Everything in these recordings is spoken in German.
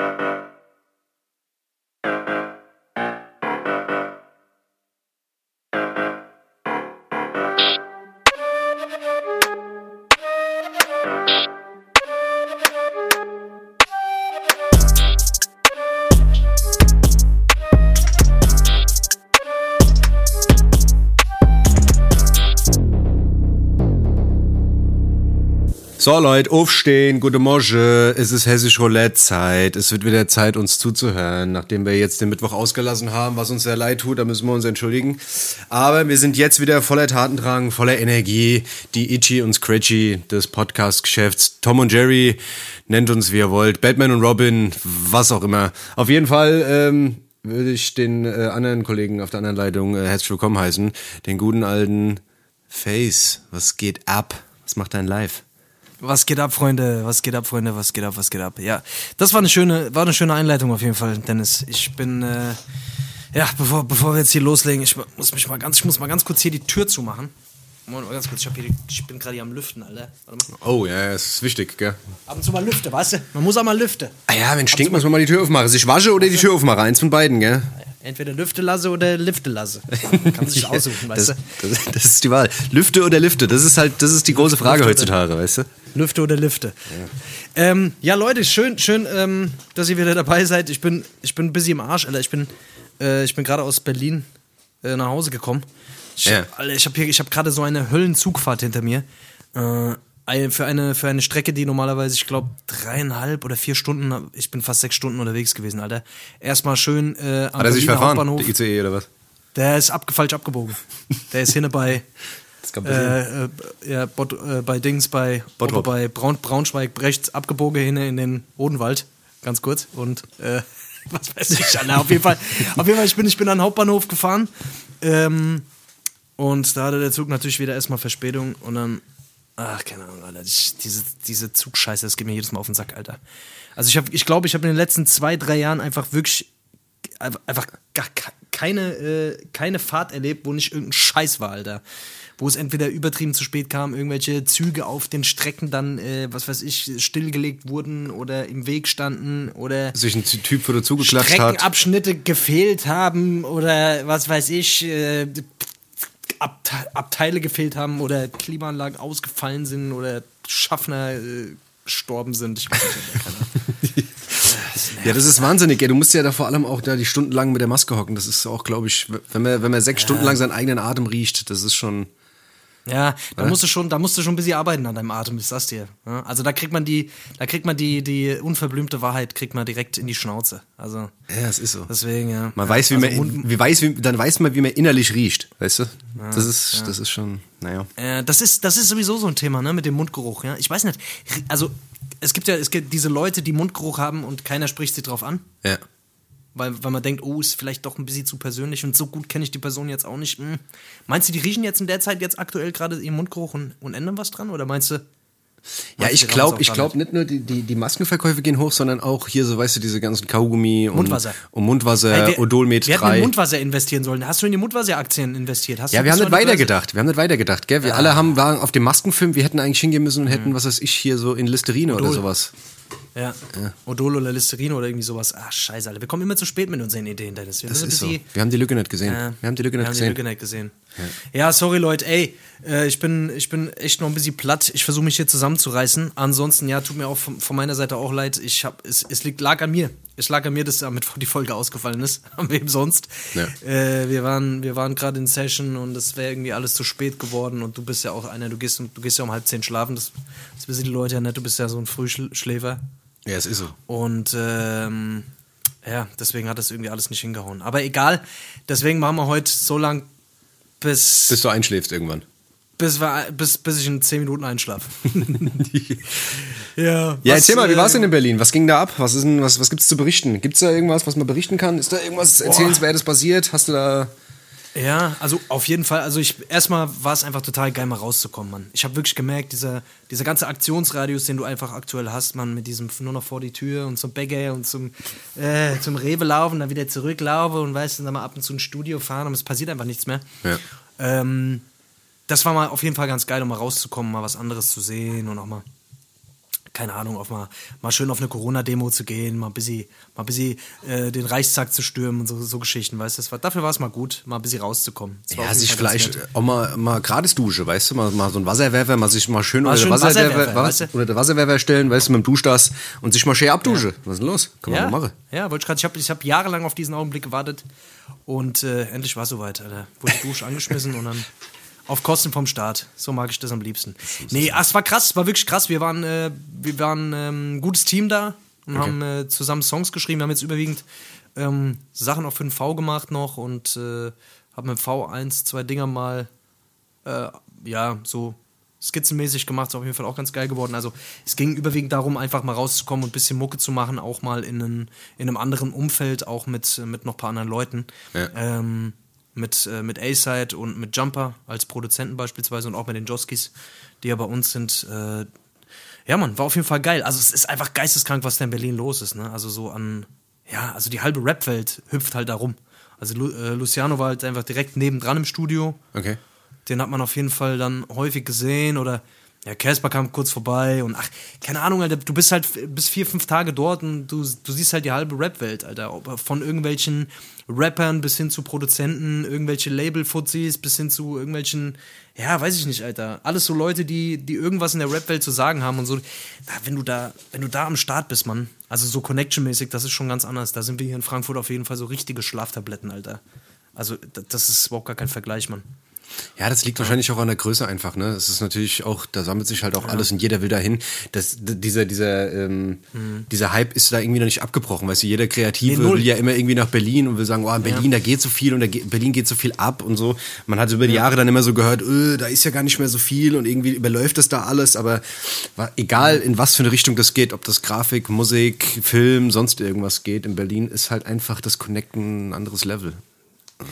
Uh-huh. So Leute, aufstehen, gute Morgen. Es ist hessisch Roulette-Zeit. Es wird wieder Zeit, uns zuzuhören. Nachdem wir jetzt den Mittwoch ausgelassen haben, was uns sehr leid tut, da müssen wir uns entschuldigen. Aber wir sind jetzt wieder voller Tatendrang, voller Energie. Die Itchy und Scratchy des Podcast-Geschäfts. Tom und Jerry, nennt uns wie ihr wollt. Batman und Robin, was auch immer. Auf jeden Fall, ähm, würde ich den äh, anderen Kollegen auf der anderen Leitung äh, herzlich willkommen heißen. Den guten alten Face. Was geht ab? Was macht dein Live? Was geht ab, Freunde? Was geht ab, Freunde? Was geht ab? Was geht ab? Ja, das war eine schöne, war eine schöne Einleitung auf jeden Fall, Dennis. Ich bin, äh, ja, bevor, bevor wir jetzt hier loslegen, ich muss mich mal ganz, ich muss mal ganz kurz hier die Tür zumachen. Moment, mal ganz kurz, ich, hab hier, ich bin gerade hier am Lüften, Alter. Oh, ja, das ist wichtig, gell? Ab und zu mal lüfte, weißt du? Man muss auch mal lüften. Ah ja, wenn stinkt, muss man mal die Tür aufmachen. Sich wasche oder die Tür aufmachen, eins von beiden, gell? Entweder Lüfte lasse oder Lifte lasse. Kann sich aussuchen, weißt das, du? Das, das, ist die Wahl. Lüfte oder Lifte, das ist halt, das ist die große Frage Lüfte heutzutage, weißt du? Lüfte oder Lifte. Ja, ähm, ja Leute, schön, schön, ähm, dass ihr wieder dabei seid. Ich bin, ich bin busy im Arsch, Alter. Ich bin, äh, ich bin gerade aus Berlin äh, nach Hause gekommen. Ich, ja. Alter, ich habe hab gerade so eine Höllenzugfahrt hinter mir. Äh, für eine, für eine Strecke, die normalerweise, ich glaube, dreieinhalb oder vier Stunden, ich bin fast sechs Stunden unterwegs gewesen, Alter. Erstmal schön äh, am Hat er sich verfahren, Hauptbahnhof. der ICE oder was? Der ist ab, falsch abgebogen. Der ist hinne bei, äh, äh, ja, Bot, äh, bei Dings, bei, bei Braun, Braunschweig rechts abgebogen hinne in den Odenwald, ganz kurz. Und äh, was weiß ich, Alter. auf jeden Fall, auf jeden Fall ich, bin, ich bin an den Hauptbahnhof gefahren. Ähm, und da hatte der Zug natürlich wieder erstmal Verspätung und dann Ach, keine Ahnung, Alter. Ich, diese, diese Zugscheiße, das geht mir jedes Mal auf den Sack, Alter. Also ich glaube, ich, glaub, ich habe in den letzten zwei, drei Jahren einfach wirklich einfach gar keine, äh, keine Fahrt erlebt, wo nicht irgendein Scheiß war, Alter. Wo es entweder übertrieben zu spät kam, irgendwelche Züge auf den Strecken dann, äh, was weiß ich, stillgelegt wurden oder im Weg standen oder sich ein Typ vor der zugeklatscht hat. Streckenabschnitte gefehlt haben oder was weiß ich, äh, Abte Abteile gefehlt haben oder Klimaanlagen ausgefallen sind oder Schaffner äh, gestorben sind. Ich weiß nicht, ja, das ist wahnsinnig. Ja, du musst ja da vor allem auch da die stundenlang mit der Maske hocken. Das ist auch, glaube ich, wenn man, wenn man sechs ja. Stunden lang seinen eigenen Atem riecht, das ist schon. Ja, da musst du schon, da musst du schon ein bisschen arbeiten an deinem Atem, ich sag's dir. Also da kriegt man die, da kriegt man die, die unverblümte Wahrheit, kriegt man direkt in die Schnauze. Also. Ja, es ist so. Deswegen, ja. Man weiß, wie also man, wie weiß, wie, dann weiß man, wie man innerlich riecht, weißt du? Ja, das ist, ja. das ist schon, naja. Äh, das ist, das ist sowieso so ein Thema, ne, mit dem Mundgeruch, ja. Ich weiß nicht, also, es gibt ja, es gibt diese Leute, die Mundgeruch haben und keiner spricht sie drauf an. Ja weil, weil man denkt, oh, ist vielleicht doch ein bisschen zu persönlich und so gut kenne ich die Person jetzt auch nicht. Hm. Meinst du, die riechen jetzt in der Zeit jetzt aktuell gerade ihren Mundgeruch und, und ändern was dran? Oder meinst du, ja, ich glaube, ich glaube nicht nur die, die, die Maskenverkäufe gehen hoch, sondern auch hier so, weißt du, diese ganzen Kaugummi und Mundwasser, und Mundwasser hey, wir, Odolmet 3. Wir hätten in Mundwasser investieren sollen. Hast du in die Mundwasseraktien investiert? Hast ja, wir haben nicht weitergedacht. Wir haben nicht weitergedacht, gell? Wir ja. alle haben, waren auf dem Maskenfilm, wir hätten eigentlich hingehen müssen und hätten, mhm. was weiß ich, hier so in Listerine Odol. oder sowas. Ja. ja. Odol oder Listerine oder irgendwie sowas. Ach, scheiße, Alter. Wir kommen immer zu spät mit unseren Ideen, Dennis. Wir, das ist so. wir haben die Lücke nicht gesehen. Ja. Wir haben die Lücke nicht gesehen. Lücke nicht gesehen. Ja. ja, sorry, Leute. Ey, äh, ich, bin, ich bin echt noch ein bisschen platt. Ich versuche mich hier zusammenzureißen. Ansonsten, ja, tut mir auch von, von meiner Seite auch leid. Ich hab, es, es liegt, lag an mir. Es lag an mir, dass damit die Folge ausgefallen ist. An wem sonst. Ja. Äh, wir waren, wir waren gerade in Session und es wäre irgendwie alles zu spät geworden. Und du bist ja auch einer, du gehst, du gehst ja um halb zehn schlafen. Das, das wissen die Leute ja nicht. Du bist ja so ein Frühschläfer. Ja, es ist so. Und ähm, ja, deswegen hat das irgendwie alles nicht hingehauen. Aber egal, deswegen machen wir heute so lang, bis. Bis du einschläfst irgendwann. Bis, wir, bis, bis ich in 10 Minuten einschlafe. ja, ja erzähl mal, wie war es denn in Berlin? Was ging da ab? Was, was, was gibt es zu berichten? Gibt es da irgendwas, was man berichten kann? Ist da irgendwas Erzählenswertes passiert? Hast du da. Ja, also auf jeden Fall. Also ich erstmal war es einfach total geil, mal rauszukommen, Mann. Ich habe wirklich gemerkt, dieser, dieser ganze Aktionsradius, den du einfach aktuell hast, man, mit diesem nur noch vor die Tür und zum Bäcker und zum, äh, zum Rewe laufen, dann wieder zurücklaufen und weißt du, dann mal ab und zu ein Studio fahren und es passiert einfach nichts mehr. Ja. Ähm, das war mal auf jeden Fall ganz geil, um mal rauszukommen, mal was anderes zu sehen und auch mal keine Ahnung, auf mal, mal schön auf eine Corona-Demo zu gehen, mal ein bisschen, mal ein bisschen äh, den Reichstag zu stürmen und so, so Geschichten, weißt du. War, dafür war es mal gut, mal ein bisschen rauszukommen. Ja, sich vielleicht auch mal, mal gratis Dusche, weißt du, mal, mal so ein Wasserwerfer, mal sich mal schön, mal unter, schön Wasserwerfer, Wasserwerfer, weißt du? unter der Wasserwerfer stellen, weißt du, mit dem Duschdas und sich mal schön abdusche. Ja. Was ist denn los? Kann man ja. mal machen. Ja, wollte ich gerade, ich habe ich hab jahrelang auf diesen Augenblick gewartet und äh, endlich war es soweit, Alter. Wurde die Dusche angeschmissen und dann auf Kosten vom Staat. So mag ich das am liebsten. Nee, ach, es war krass, es war wirklich krass. Wir waren, äh, wir waren ähm, ein gutes Team da und okay. haben äh, zusammen Songs geschrieben. Wir haben jetzt überwiegend ähm, Sachen auf 5V gemacht noch und äh, haben mit V1 zwei Dinger mal, äh, ja, so skizzenmäßig gemacht. Ist auf jeden Fall auch ganz geil geworden. Also es ging überwiegend darum, einfach mal rauszukommen und ein bisschen Mucke zu machen, auch mal in, einen, in einem anderen Umfeld, auch mit, mit noch ein paar anderen Leuten. Ja. Ähm, mit, äh, mit A-Side und mit Jumper als Produzenten beispielsweise und auch mit den Joskis, die ja bei uns sind. Äh, ja, man, war auf jeden Fall geil. Also es ist einfach geisteskrank, was da in Berlin los ist. Ne? Also so an, ja, also die halbe Rap-Welt hüpft halt da rum. Also Lu äh, Luciano war halt einfach direkt nebendran im Studio. Okay. Den hat man auf jeden Fall dann häufig gesehen oder ja, Casper kam kurz vorbei und ach, keine Ahnung, Alter, du bist halt bis vier, fünf Tage dort und du, du siehst halt die halbe Rap-Welt, Alter. Von irgendwelchen Rappern bis hin zu Produzenten, irgendwelche Label-Fuzis bis hin zu irgendwelchen, ja, weiß ich nicht, Alter. Alles so Leute, die, die irgendwas in der Rap-Welt zu sagen haben und so. Na, wenn du da, wenn du da am Start bist, Mann, also so Connection-mäßig, das ist schon ganz anders. Da sind wir hier in Frankfurt auf jeden Fall so richtige Schlaftabletten, Alter. Also, das ist überhaupt gar kein Vergleich, Mann. Ja, das liegt wahrscheinlich auch an der Größe einfach, ne? Es ist natürlich auch, da sammelt sich halt auch ja. alles und jeder will dahin. Das, dieser, dieser, ähm, mhm. dieser Hype ist da irgendwie noch nicht abgebrochen, weißt du, jeder Kreative nee, will ja immer irgendwie nach Berlin und will sagen, oh, in Berlin, ja. da geht so viel und da geht, Berlin geht so viel ab und so. Man hat über die ja. Jahre dann immer so gehört, öh, da ist ja gar nicht mehr so viel und irgendwie überläuft das da alles, aber egal in was für eine Richtung das geht, ob das Grafik, Musik, Film, sonst irgendwas geht, in Berlin ist halt einfach das Connecten ein anderes Level.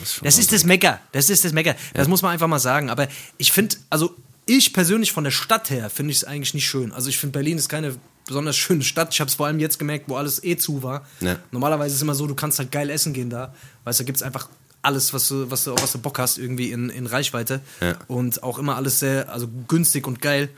Das, das ist das Mecker. Das ist das Mecker. Das ja. muss man einfach mal sagen. Aber ich finde, also ich persönlich von der Stadt her finde ich es eigentlich nicht schön. Also ich finde Berlin ist keine besonders schöne Stadt. Ich habe es vor allem jetzt gemerkt, wo alles eh zu war. Ja. Normalerweise ist es immer so, du kannst halt geil essen gehen da. Weißt du, da gibt es einfach alles, was du, was du, was du Bock hast, irgendwie in, in Reichweite. Ja. Und auch immer alles sehr, also günstig und geil.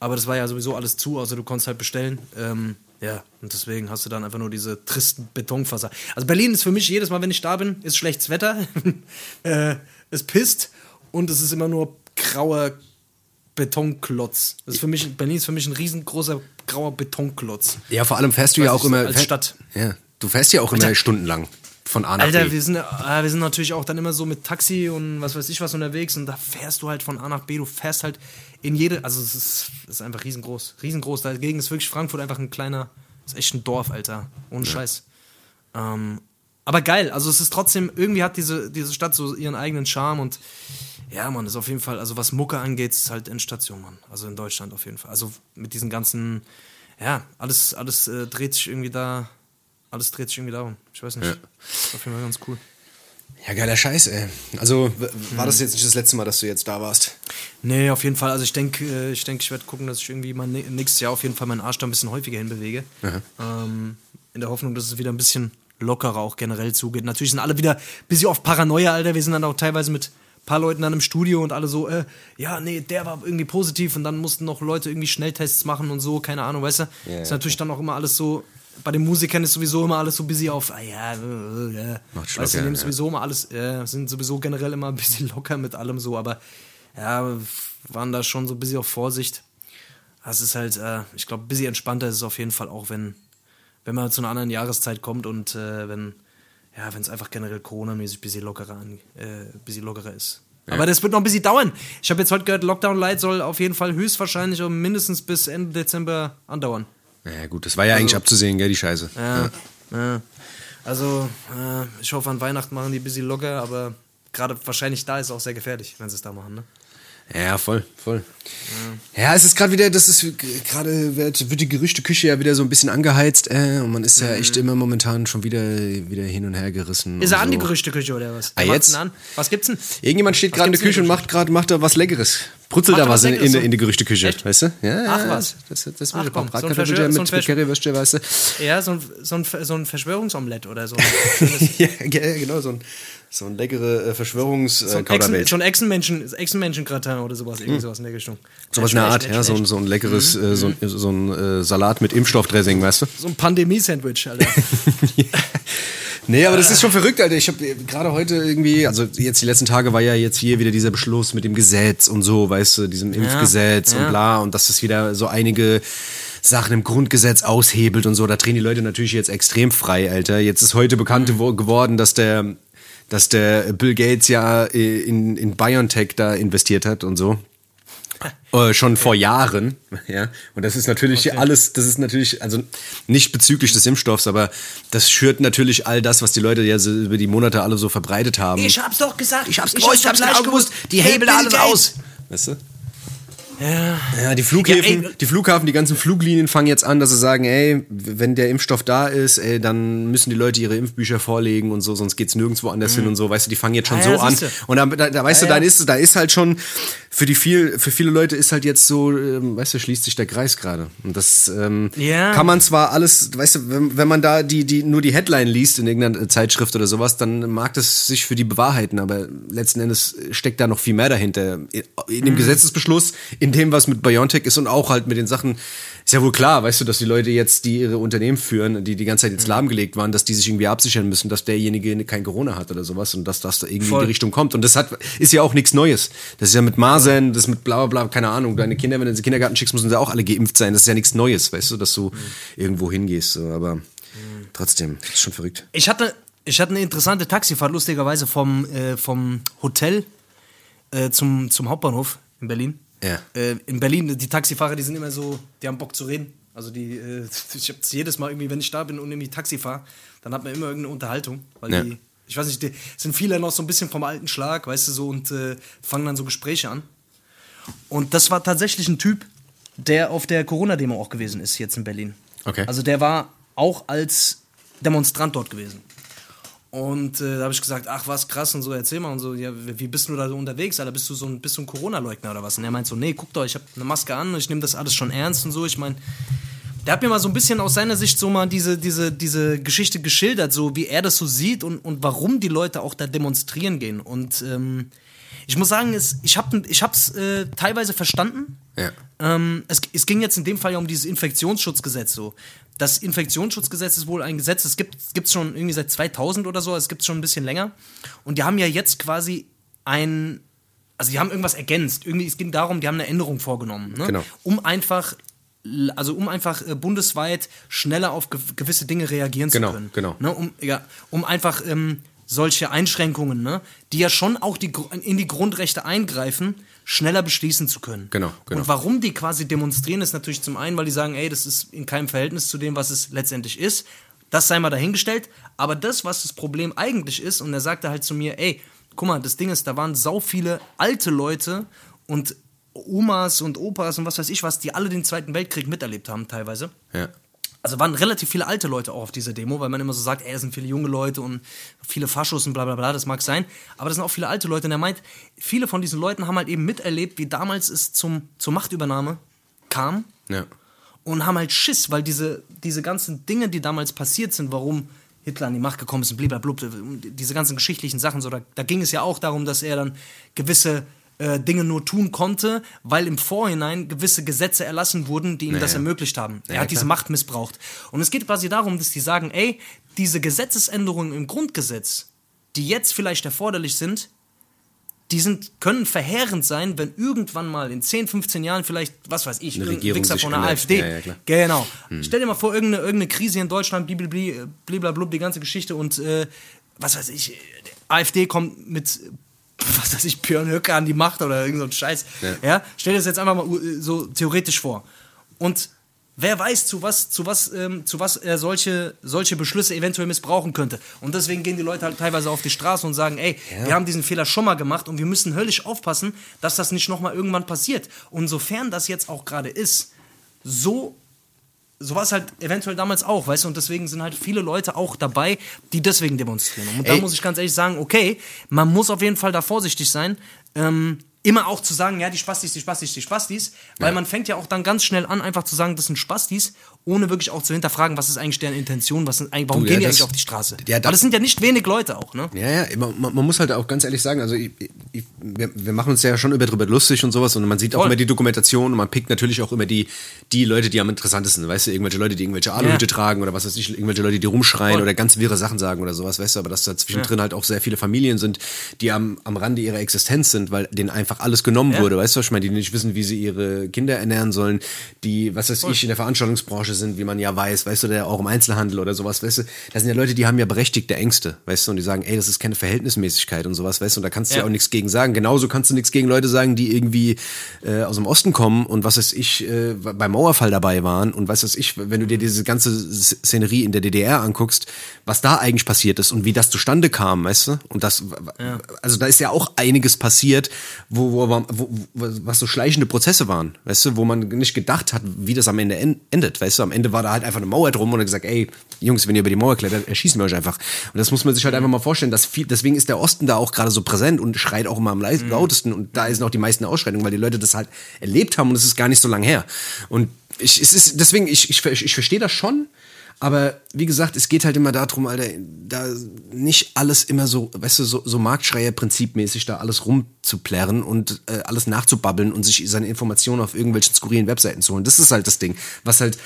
Aber das war ja sowieso alles zu, also du konntest halt bestellen. Ähm, ja, und deswegen hast du dann einfach nur diese tristen Betonfasser. Also Berlin ist für mich jedes Mal, wenn ich da bin, ist schlechtes Wetter. äh, es pisst und es ist immer nur grauer Betonklotz. Das ist für mich, Berlin ist für mich ein riesengroßer grauer Betonklotz. Ja, vor allem fährst du ja auch immer. Als Stadt. Ja, du fährst ja auch Alter, immer stundenlang von A nach Alter, B. wir sind, äh, wir sind natürlich auch dann immer so mit Taxi und was weiß ich was unterwegs und da fährst du halt von A nach B. Du fährst halt in jede, also es ist, es ist einfach riesengroß. Riesengroß. Dagegen ist wirklich Frankfurt einfach ein kleiner, ist echt ein Dorf, Alter. Ohne ja. Scheiß. Ähm, aber geil, also es ist trotzdem, irgendwie hat diese, diese Stadt so ihren eigenen Charme und ja, man, ist auf jeden Fall, also was Mucke angeht, ist halt Endstation, Mann. Also in Deutschland auf jeden Fall. Also mit diesen ganzen, ja, alles, alles äh, dreht sich irgendwie da, alles dreht sich irgendwie darum. Ich weiß nicht. Ja. Auf jeden Fall ganz cool. Ja, geiler Scheiß, ey. Also, war das jetzt nicht das letzte Mal, dass du jetzt da warst? Nee, auf jeden Fall. Also, ich denke, äh, ich, denk, ich werde gucken, dass ich irgendwie mal nächstes Jahr auf jeden Fall meinen Arsch da ein bisschen häufiger hinbewege. Ähm, in der Hoffnung, dass es wieder ein bisschen lockerer auch generell zugeht. Natürlich sind alle wieder ein bisschen auf Paranoia, Alter. Wir sind dann auch teilweise mit ein paar Leuten dann im Studio und alle so, äh, ja, nee, der war irgendwie positiv und dann mussten noch Leute irgendwie Schnelltests machen und so, keine Ahnung, weißt du? Yeah, ist natürlich okay. dann auch immer alles so bei den Musikern ist sowieso immer alles so busy auf, ah ja, äh, ja. Macht weißt nehmen ja. sowieso immer alles, äh, sind sowieso generell immer ein bisschen locker mit allem so, aber ja, waren da schon so ein bisschen auf Vorsicht. Das ist halt, äh, ich glaube, ein bisschen entspannter ist es auf jeden Fall auch, wenn, wenn man zu einer anderen Jahreszeit kommt und äh, wenn, ja, wenn es einfach generell Corona-mäßig ein bisschen lockerer, äh, bisschen lockerer ist. Ja. Aber das wird noch ein bisschen dauern. Ich habe jetzt heute gehört, Lockdown Light soll auf jeden Fall höchstwahrscheinlich mindestens bis Ende Dezember andauern. Ja, gut, das war ja also, eigentlich abzusehen, gell, die Scheiße. Ja, ja. ja. Also, äh, ich hoffe, an Weihnachten machen die ein bisschen locker, aber gerade wahrscheinlich da ist es auch sehr gefährlich, wenn sie es da machen, ne? Ja, voll, voll. Ja, ja es ist gerade wieder, das ist gerade wird, wird die Gerüchteküche ja wieder so ein bisschen angeheizt äh, und man ist ja mhm. echt immer momentan schon wieder, wieder hin und her gerissen. Ist er so. an die Gerüchteküche oder was? Ah, jetzt? An? Was gibt's denn? Irgendjemand steht gerade in der Küche und macht gerade macht da was Leckeres. brutzelt da was in, in, in, die Gerüchteküche, Echt? weißt du? Ja, Ach was. Das, das, das Ach, komm, so ein Verschwör- mit, so ein mit Currywürste, weißt du? Ja, so ein, so ein, so ein Verschwörungsomelett oder so. ja, ja, genau, so ein, so ein leckere äh, verschwörungs So äh, schon Echsenmenschen, Echsenmenschen-Gratin oder sowas, irgendwie sowas in der Richtung. Sowas in der Art, ja, so ein, so ein leckeres, äh, so ein, so ein äh, Salat mit Impfstoffdressing, weißt du? So ein Pandemie-Sandwich, Alter. Nee, aber das ist schon verrückt, Alter. Ich habe gerade heute irgendwie, also jetzt die letzten Tage war ja jetzt hier wieder dieser Beschluss mit dem Gesetz und so, weißt du, diesem Impfgesetz ja. und bla und dass es wieder so einige Sachen im Grundgesetz aushebelt und so. Da drehen die Leute natürlich jetzt extrem frei, Alter. Jetzt ist heute bekannt wo- geworden, dass der, dass der Bill Gates ja äh, in, in BioNTech da investiert hat und so. Äh, schon vor Jahren, ja. Und das ist natürlich alles, das ist natürlich, also nicht bezüglich des Impfstoffs, aber das schürt natürlich all das, was die Leute ja so über die Monate alle so verbreitet haben. Ich hab's doch gesagt. Ich hab's gewusst, ich hab's genau gewusst. Die hebeln alles aus. Weißt du? Ja. Ja, die Flughäfen, Ja, die Flughafen, die ganzen Fluglinien fangen jetzt an, dass sie sagen, ey, wenn der Impfstoff da ist, ey, dann müssen die Leute ihre Impfbücher vorlegen und so, sonst geht's nirgendwo anders hin und so, weißt du, die fangen jetzt schon Ah, so ja, an. Und da, da, da weißt Ja, du, dann ist, da ist halt schon, für die viel, für viele Leute ist halt jetzt so, ähm, weißt du, schließt sich der Kreis gerade. Und das ähm, kann man zwar alles, weißt du, wenn, wenn man da die, die, nur die Headline liest in irgendeiner Zeitschrift oder sowas, dann mag das sich für die bewahrheiten, aber letzten Endes steckt da noch viel mehr dahinter. In, in Mhm. dem Gesetzesbeschluss, in dem, was mit BioNTech ist und auch halt mit den Sachen, ist ja wohl klar, weißt du, dass die Leute jetzt, die ihre Unternehmen führen, die die ganze Zeit jetzt Mhm. lahmgelegt waren, dass die sich irgendwie absichern müssen, dass derjenige kein Corona hat oder sowas und dass das da irgendwie Voll. in die Richtung kommt. Und das hat, ist ja auch nichts Neues. Das ist ja mit Masern, das mit bla bla bla, keine Ahnung. Deine Kinder, wenn du in den Kindergarten schickst, müssen sie auch alle geimpft sein. Das ist ja nichts Neues, weißt du, dass du irgendwo hingehst. So. Aber trotzdem, das ist schon verrückt. Ich hatte, ich hatte eine interessante Taxifahrt, lustigerweise vom, äh, vom Hotel äh, zum, zum Hauptbahnhof in Berlin. Ja. Äh, in Berlin, die Taxifahrer, die sind immer so, die haben Bock zu reden. Also die, äh, ich hab's jedes Mal irgendwie, wenn ich da bin und irgendwie Taxi fahre, dann hat man immer irgendeine Unterhaltung. Weil Ja. die, ich weiß nicht, die sind viele noch so ein bisschen vom alten Schlag, weißt du, so und äh, fangen dann so Gespräche an. Und das war tatsächlich ein Typ, der auf der Corona-Demo auch gewesen ist, jetzt in Berlin. Okay. Also der war auch als Demonstrant dort gewesen. Und äh, da habe ich gesagt, ach was krass und so, erzähl mal und so, ja, wie bist du da so unterwegs, Alter, bist du so ein, bist du ein Corona-Leugner oder was? Und er meint so, nee, guck doch, ich habe eine Maske an, ich nehme das alles schon ernst und so. Ich meine, der hat mir mal so ein bisschen aus seiner Sicht so mal diese, diese, diese Geschichte geschildert, so wie er das so sieht und, und warum die Leute auch da demonstrieren gehen. Und ähm, ich muss sagen, es, ich habe ich hab's äh, teilweise verstanden. Ja. Ähm, es, es ging jetzt in dem Fall ja um dieses Infektionsschutzgesetz so. Das Infektionsschutzgesetz ist wohl ein Gesetz, es gibt es schon irgendwie seit 2000 oder so, es gibt es schon ein bisschen länger. Und die haben ja jetzt quasi ein, also die haben irgendwas ergänzt. Irgendwie, es ging darum, die haben eine Änderung vorgenommen. Ne? Genau. Um einfach, also um einfach äh, bundesweit schneller auf gew gewisse Dinge reagieren Genau, zu können. genau. Ne? Um, ja, um einfach ähm, solche Einschränkungen, ne? die ja schon auch die, in die Grundrechte eingreifen, schneller beschließen zu können. Genau, genau. Und warum die quasi demonstrieren, ist natürlich zum einen, weil die sagen, ey, das ist in keinem Verhältnis zu dem, was es letztendlich ist. Das sei mal dahingestellt. Aber das, was das Problem eigentlich ist, und er sagte halt zu mir, ey, guck mal, das Ding ist, da waren sau viele alte Leute und Omas und Opas und was weiß ich was, die alle den Zweiten Weltkrieg miterlebt haben teilweise. Ja. Also waren relativ viele alte Leute auch auf dieser Demo, weil man immer so sagt, ey, es sind viele junge Leute und viele Faschos und bla bla bla, das mag sein. Aber das sind auch viele alte Leute und er meint, viele von diesen Leuten haben halt eben miterlebt, wie damals es zum, zur Machtübernahme kam Ja. und haben halt Schiss, weil diese, diese ganzen Dinge, die damals passiert sind, warum Hitler an die Macht gekommen ist und blablabla, diese ganzen geschichtlichen Sachen, so, da, da ging es ja auch darum, dass er dann gewisse äh, Dinge nur tun konnte, weil im Vorhinein gewisse Gesetze erlassen wurden, die ihm das ja. ermöglicht haben. Er Ja, hat diese klar. Macht missbraucht. Und es geht quasi darum, dass die sagen, ey, diese Gesetzesänderungen im Grundgesetz, die jetzt vielleicht erforderlich sind, die sind, können verheerend sein, wenn irgendwann mal in 10, 15 Jahren vielleicht, was weiß ich, Eine Regierung Wichser von der. AfD. Ja, ja, klar. Genau. Stell dir mal vor, irgendeine, irgendeine Krise in Deutschland, blablabla, blablabla, die ganze Geschichte und äh, was weiß ich, die AfD kommt mit, was weiß ich, Björn Höcke an die Macht oder irgend so ein Scheiß. Ja. Ja. Stell dir das jetzt einfach mal äh, so theoretisch vor. Und wer weiß, zu was, zu was, ähm, zu was er solche, solche Beschlüsse eventuell missbrauchen könnte. Und deswegen gehen die Leute halt teilweise auf die Straße und sagen, ey, wir haben diesen Fehler schon mal gemacht und wir müssen höllisch aufpassen, dass das nicht nochmal irgendwann passiert. Und sofern das jetzt auch gerade ist, so so war es halt eventuell damals auch, weißt du, und deswegen sind halt viele Leute auch dabei, die deswegen demonstrieren. Und da Ey. muss ich ganz ehrlich sagen, okay, man muss auf jeden Fall da vorsichtig sein. Ähm, immer auch zu sagen, ja, die Spastis, die Spastis, die Spastis, weil ja. man fängt ja auch dann ganz schnell an, einfach zu sagen, das sind Spastis, ohne wirklich auch zu hinterfragen, was ist eigentlich deren Intention, was sind, warum du, ja, gehen die das, eigentlich auf die Straße? Ja, das, Weil das sind ja nicht wenig Leute auch, ne? Ja, ja, man, man muss halt auch ganz ehrlich sagen, also ich, ich, wir, wir, machen uns ja schon über drüber lustig und sowas und man sieht Voll. auch immer die Dokumentation und man pickt natürlich auch immer die, die Leute, die am interessantesten sind, weißt du, irgendwelche Leute, die irgendwelche Aluhüte tragen oder was weiß ich, irgendwelche Leute, die rumschreien Voll. oder ganz wirre Sachen sagen oder sowas, weißt du, aber dass da zwischendrin halt auch sehr viele Familien sind, die am, am Rande ihrer Existenz sind, weil denen einfach alles genommen wurde, weißt du, was ich meine, die nicht wissen, wie sie ihre Kinder ernähren sollen, die, was weiß Voll. ich, in der Veranstaltungsbranche sind, wie man ja weiß, weiß, weißt du, der auch im Einzelhandel oder sowas, weißt du, das sind ja Leute, die haben ja berechtigte Ängste, weißt du, und die sagen, ey, das ist keine Verhältnismäßigkeit und sowas, weißt du, und da kannst du ja, ja auch nichts gegen sagen. Genauso kannst du nichts gegen Leute sagen, die irgendwie äh, aus dem Osten kommen und was weiß ich, äh, beim Mauerfall dabei waren und was weiß ich, wenn du dir diese ganze Szenerie in der DDR anguckst, was da eigentlich passiert ist und wie das zustande kam, weißt du, und das, ja. also da ist ja auch einiges passiert, wo, wo, wo, wo was so schleichende Prozesse waren, weißt du, wo man nicht gedacht hat, wie das am Ende endet, weißt du, am Ende war da halt einfach eine Mauer drum und hat gesagt, ey, Jungs, wenn ihr über die Mauer klettert, erschießen wir euch einfach. Und das muss man sich halt einfach mal vorstellen, dass viel, deswegen ist der Osten da auch gerade so präsent und schreit auch immer am mhm. lautesten und da sind auch die meisten Ausschreitungen, weil die Leute das halt erlebt haben und es ist gar nicht so lang her. Und ich, es ist, deswegen, ich, ich, ich verstehe das schon, aber wie gesagt, es geht halt immer darum, Alter, da nicht alles immer so, weißt du, so, so Marktschreier-prinzipmäßig da alles rumzuplärren und äh, alles nachzubabbeln und sich seine Informationen auf irgendwelchen skurrilen Webseiten zu holen. Das ist halt das Ding, was halt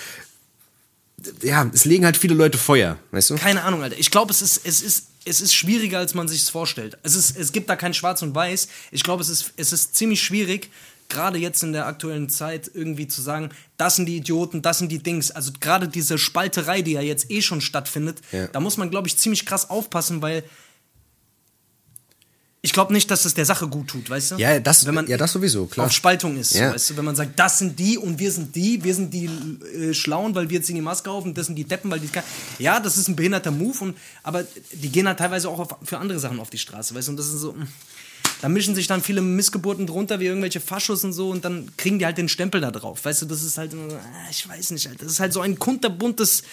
ja, es legen halt viele Leute Feuer, weißt du? Keine Ahnung, Alter. Ich glaube, es ist, es ist, es ist schwieriger, als man sich es vorstellt. Es, ist, es gibt da kein Schwarz und Weiß. Ich glaube, es ist, es ist ziemlich schwierig, gerade jetzt in der aktuellen Zeit irgendwie zu sagen, das sind die Idioten, das sind die Dings. Also gerade diese Spalterei, die ja jetzt eh schon stattfindet, ja. da muss man, glaube ich, ziemlich krass aufpassen, weil ich glaube nicht, dass es der Sache gut tut, weißt du? Ja, das, wenn man ja, das sowieso, klar. Auf Spaltung ist, ja. weißt du? Wenn man sagt, das sind die und wir sind die, wir sind die äh, Schlauen, weil wir jetzt die Maske auf und das sind die Deppen, weil die Ja, das ist ein behinderter Move, und, aber die gehen halt teilweise auch auf, für andere Sachen auf die Straße, weißt du? Und das ist so. Hm. Da mischen sich dann viele Missgeburten drunter, wie irgendwelche Faschos und so, und dann kriegen die halt den Stempel da drauf. Weißt du, das ist halt, ah, ich weiß nicht, das ist halt so ein kunterbuntes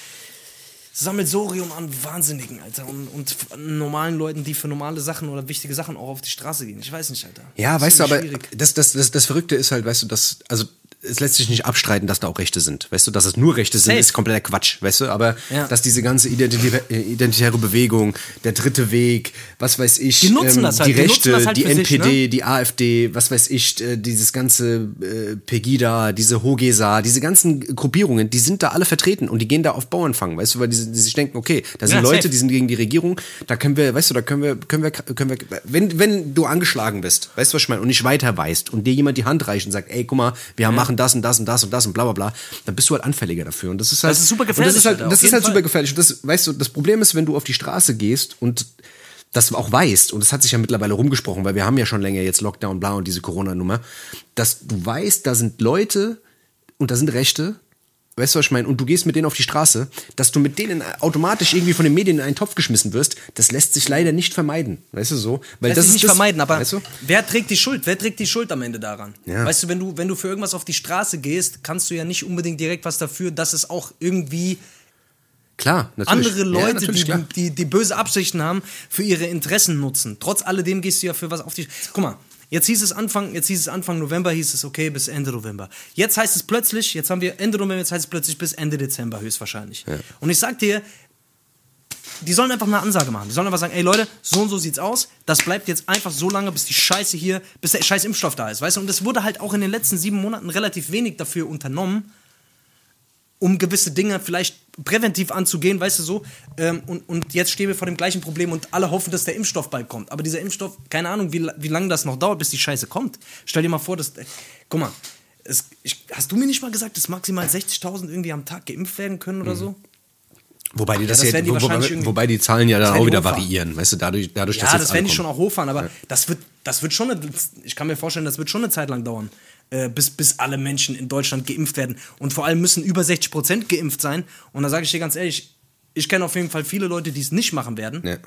Sammelsorium an Wahnsinnigen, Alter. Und, und normalen Leuten, die für normale Sachen oder wichtige Sachen auch auf die Straße gehen. Ich weiß nicht, Alter. Ja, weißt du, aber das, das, das, das Verrückte ist halt, weißt du, dass, also es lässt sich nicht abstreiten, dass da auch Rechte sind. Weißt du, dass es nur Rechte sind, Safe. ist kompletter Quatsch, weißt du? Aber ja. dass diese ganze identitäre Bewegung, der dritte Weg, was weiß ich, die, nutzen ähm, das halt. die Rechte, halt die NPD, sich, ne? die AfD, was weiß ich, äh, dieses ganze äh, Pegida, diese Hogesa, diese ganzen Gruppierungen, die sind da alle vertreten und die gehen da auf Bauernfang, weißt du, weil die, die sich denken, okay, da sind ja, Leute, safe. die sind gegen die Regierung, da können wir, weißt du, da können wir, können wir, können wir, wenn, wenn du angeschlagen bist, weißt du, was ich meine, und nicht weiter weißt und dir jemand die Hand reicht und sagt, ey, guck mal, wir haben ja. machen machen das und das und das und das und bla bla bla, dann bist du halt anfälliger dafür. Und das ist halt, das ist super gefährlich. Das ist halt, das ist halt super gefährlich. Und das, weißt du, das Problem ist, wenn du auf die Straße gehst und das auch weißt, und das hat sich ja mittlerweile rumgesprochen, weil wir haben ja schon länger jetzt Lockdown, bla und diese Corona-Nummer, dass du weißt, da sind Leute und da sind Rechte, Weißt du, was ich meine? Und du gehst mit denen auf die Straße, dass du mit denen automatisch irgendwie von den Medien in einen Topf geschmissen wirst, das lässt sich leider nicht vermeiden. Weißt du so? Weil lässt das sich nicht das, vermeiden, aber weißt du? wer trägt die Schuld? Wer trägt die Schuld am Ende daran? Ja. Weißt du, wenn du, wenn du für irgendwas auf die Straße gehst, kannst du ja nicht unbedingt direkt was dafür, dass es auch irgendwie Klar, natürlich. andere Leute, ja, die, die, die, böse Absichten haben, für ihre Interessen nutzen. Trotz alledem gehst du ja für was auf die. Guck mal, Jetzt hieß es Anfang, jetzt hieß es Anfang November, hieß es okay bis Ende November. Jetzt heißt es plötzlich, jetzt haben wir Ende November, jetzt heißt es plötzlich bis Ende Dezember höchstwahrscheinlich. Ja. Und ich sag dir, die sollen einfach eine Ansage machen. Die sollen einfach sagen, ey Leute, so und so sieht's aus. Das bleibt jetzt einfach so lange, bis die Scheiße hier, bis der scheiß Impfstoff da ist, weißt du? Und es wurde halt auch in den letzten sieben Monaten relativ wenig dafür unternommen, um gewisse Dinge vielleicht präventiv anzugehen, weißt du so. Ähm, und, und jetzt stehen wir vor dem gleichen Problem und alle hoffen, dass der Impfstoff bald kommt. Aber dieser Impfstoff, keine Ahnung, wie, wie lange das noch dauert, bis die Scheiße kommt. Stell dir mal vor, dass. Äh, guck mal, es, ich, hast du mir nicht mal gesagt, dass maximal 60.000 irgendwie am Tag geimpft werden können oder mhm. so? Wobei die, das, ja, das die wo, wobei, wobei, die Zahlen ja dann auch wieder hochfahren. variieren, weißt du, dadurch, dadurch ja, dass das werden die schon auch hochfahren, aber ja. das, wird, das wird schon, eine, ich kann mir vorstellen, das wird schon eine Zeit lang dauern. Äh, bis, bis alle Menschen in Deutschland geimpft werden. Und vor allem müssen über 60 Prozent geimpft sein. Und da sage ich dir ganz ehrlich, ich kenne auf jeden Fall viele Leute, die es nicht machen werden. Ja.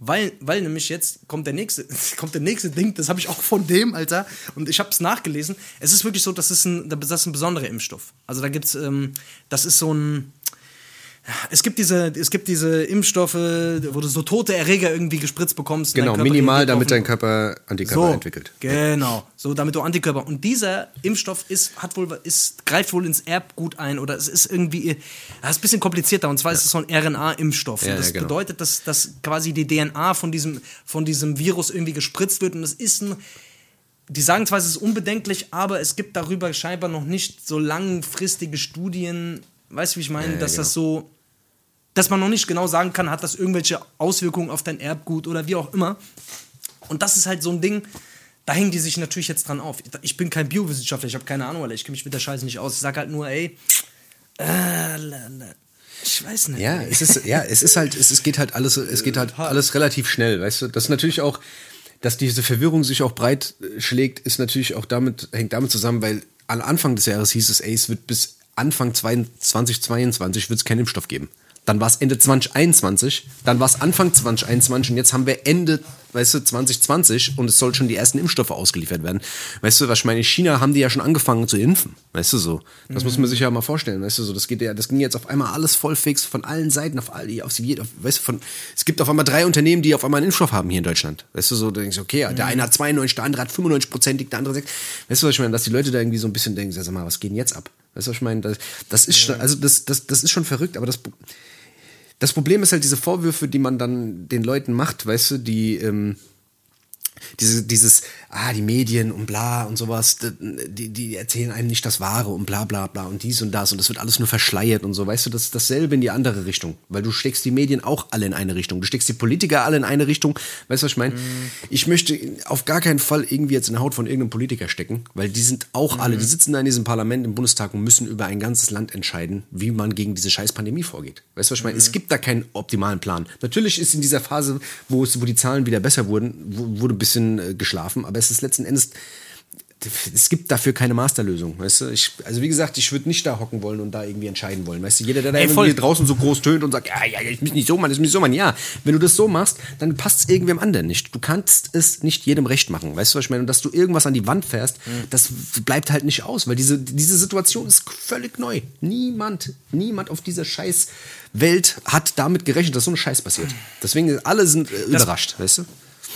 Weil, weil nämlich jetzt kommt der nächste, kommt der nächste Ding, das habe ich auch von dem, Alter, und ich habe es nachgelesen. Es ist wirklich so, das ist ein, das ist ein besonderer Impfstoff. Also da gibt's, ähm, das ist so ein, Es gibt diese, es gibt diese Impfstoffe, wo du so tote Erreger irgendwie gespritzt bekommst. Genau, minimal, damit dein Körper Antikörper so, entwickelt. Genau, so damit du Antikörper. Und dieser Impfstoff ist, hat wohl, ist, greift wohl ins Erbgut ein oder es ist irgendwie, das ist ein bisschen komplizierter. Und zwar ja. ist es so ein RNA-Impfstoff. Ja, das ja, genau. bedeutet, dass, dass quasi die DNA von diesem, von diesem Virus irgendwie gespritzt wird. Und das ist ein die sagen zwar, es ist unbedenklich, aber es gibt darüber scheinbar noch nicht so langfristige Studien, weißt du, wie ich meine, dass genau. das so dass man noch nicht genau sagen kann, hat das irgendwelche Auswirkungen auf dein Erbgut oder wie auch immer. Und das ist halt so ein Ding, da hängen die sich natürlich jetzt dran auf. Ich bin kein Biowissenschaftler, ich habe keine Ahnung, weil ich kenne mich mit der Scheiße nicht aus. Ich sage halt nur, ey, äh, ich weiß nicht. Ja, es ist, ja, es ist halt, es, geht halt alles, es geht halt alles relativ schnell, weißt du. Das ist natürlich auch, dass diese Verwirrung sich auch breit schlägt, ist natürlich auch damit, hängt damit zusammen, weil am Anfang des Jahres hieß es, ey, es wird bis Anfang 2022 wird es keinen Impfstoff geben dann war es Ende 2021, dann war es Anfang 2021 und jetzt haben wir Ende, weißt du, 2020 und es soll schon die ersten Impfstoffe ausgeliefert werden. Weißt du, was ich meine, in China haben die ja schon angefangen zu impfen, weißt du so. Das mhm. muss man sich ja mal vorstellen, weißt du so, das geht ja, das ging jetzt auf einmal alles voll fix von allen Seiten auf all auf, auf, weißt du, von es gibt auf einmal drei Unternehmen, die auf einmal einen Impfstoff haben hier in Deutschland. Weißt du so, da denkst du, okay, mhm. der eine hat 92, der andere hat 95 Prozent, der andere 6. Weißt du, was ich meine, dass die Leute da irgendwie so ein bisschen denken, sag mal, was geht denn jetzt ab? Weißt du, was ich meine, das, das ist schon, also das, das, das ist schon verrückt, aber das das Problem ist halt diese Vorwürfe, die man dann den Leuten macht, weißt du, die ähm, diese, dieses, ah, die Medien und bla und sowas, die, die erzählen einem nicht das Wahre und bla bla bla und dies und das und das wird alles nur verschleiert und so, weißt du, das ist dasselbe in die andere Richtung, weil du steckst die Medien auch alle in eine Richtung, du steckst die Politiker alle in eine Richtung, weißt du, was ich meine? Mhm. Ich möchte auf gar keinen Fall irgendwie jetzt in der Haut von irgendeinem Politiker stecken, weil die sind auch mhm. alle, die sitzen da in diesem Parlament im Bundestag und müssen über ein ganzes Land entscheiden, wie man gegen diese scheiß Pandemie vorgeht. Weißt du, was ich meine? Mhm. Es gibt da keinen optimalen Plan. Natürlich ist in dieser Phase, wo, es, wo die Zahlen wieder besser wurden, wurde ein bisschen äh, geschlafen, aber es ist letzten Endes es gibt dafür keine Masterlösung, weißt du? Ich, also wie gesagt, ich würde nicht da hocken wollen und da irgendwie entscheiden wollen, weißt du? Jeder, der da Ey, irgendwie draußen so groß tönt und sagt, ja, ja, ich mich nicht so machen, ich mich so machen, ja. Wenn du das so machst, dann passt es irgendwem anderen nicht. Du kannst es nicht jedem recht machen, weißt du, was ich meine? Und dass du irgendwas an die Wand fährst, mhm. das bleibt halt nicht aus, weil diese, diese Situation ist völlig neu. Niemand, niemand auf dieser scheiß Welt hat damit gerechnet, dass so ein Scheiß passiert. Deswegen, alle sind äh, überrascht, weißt du?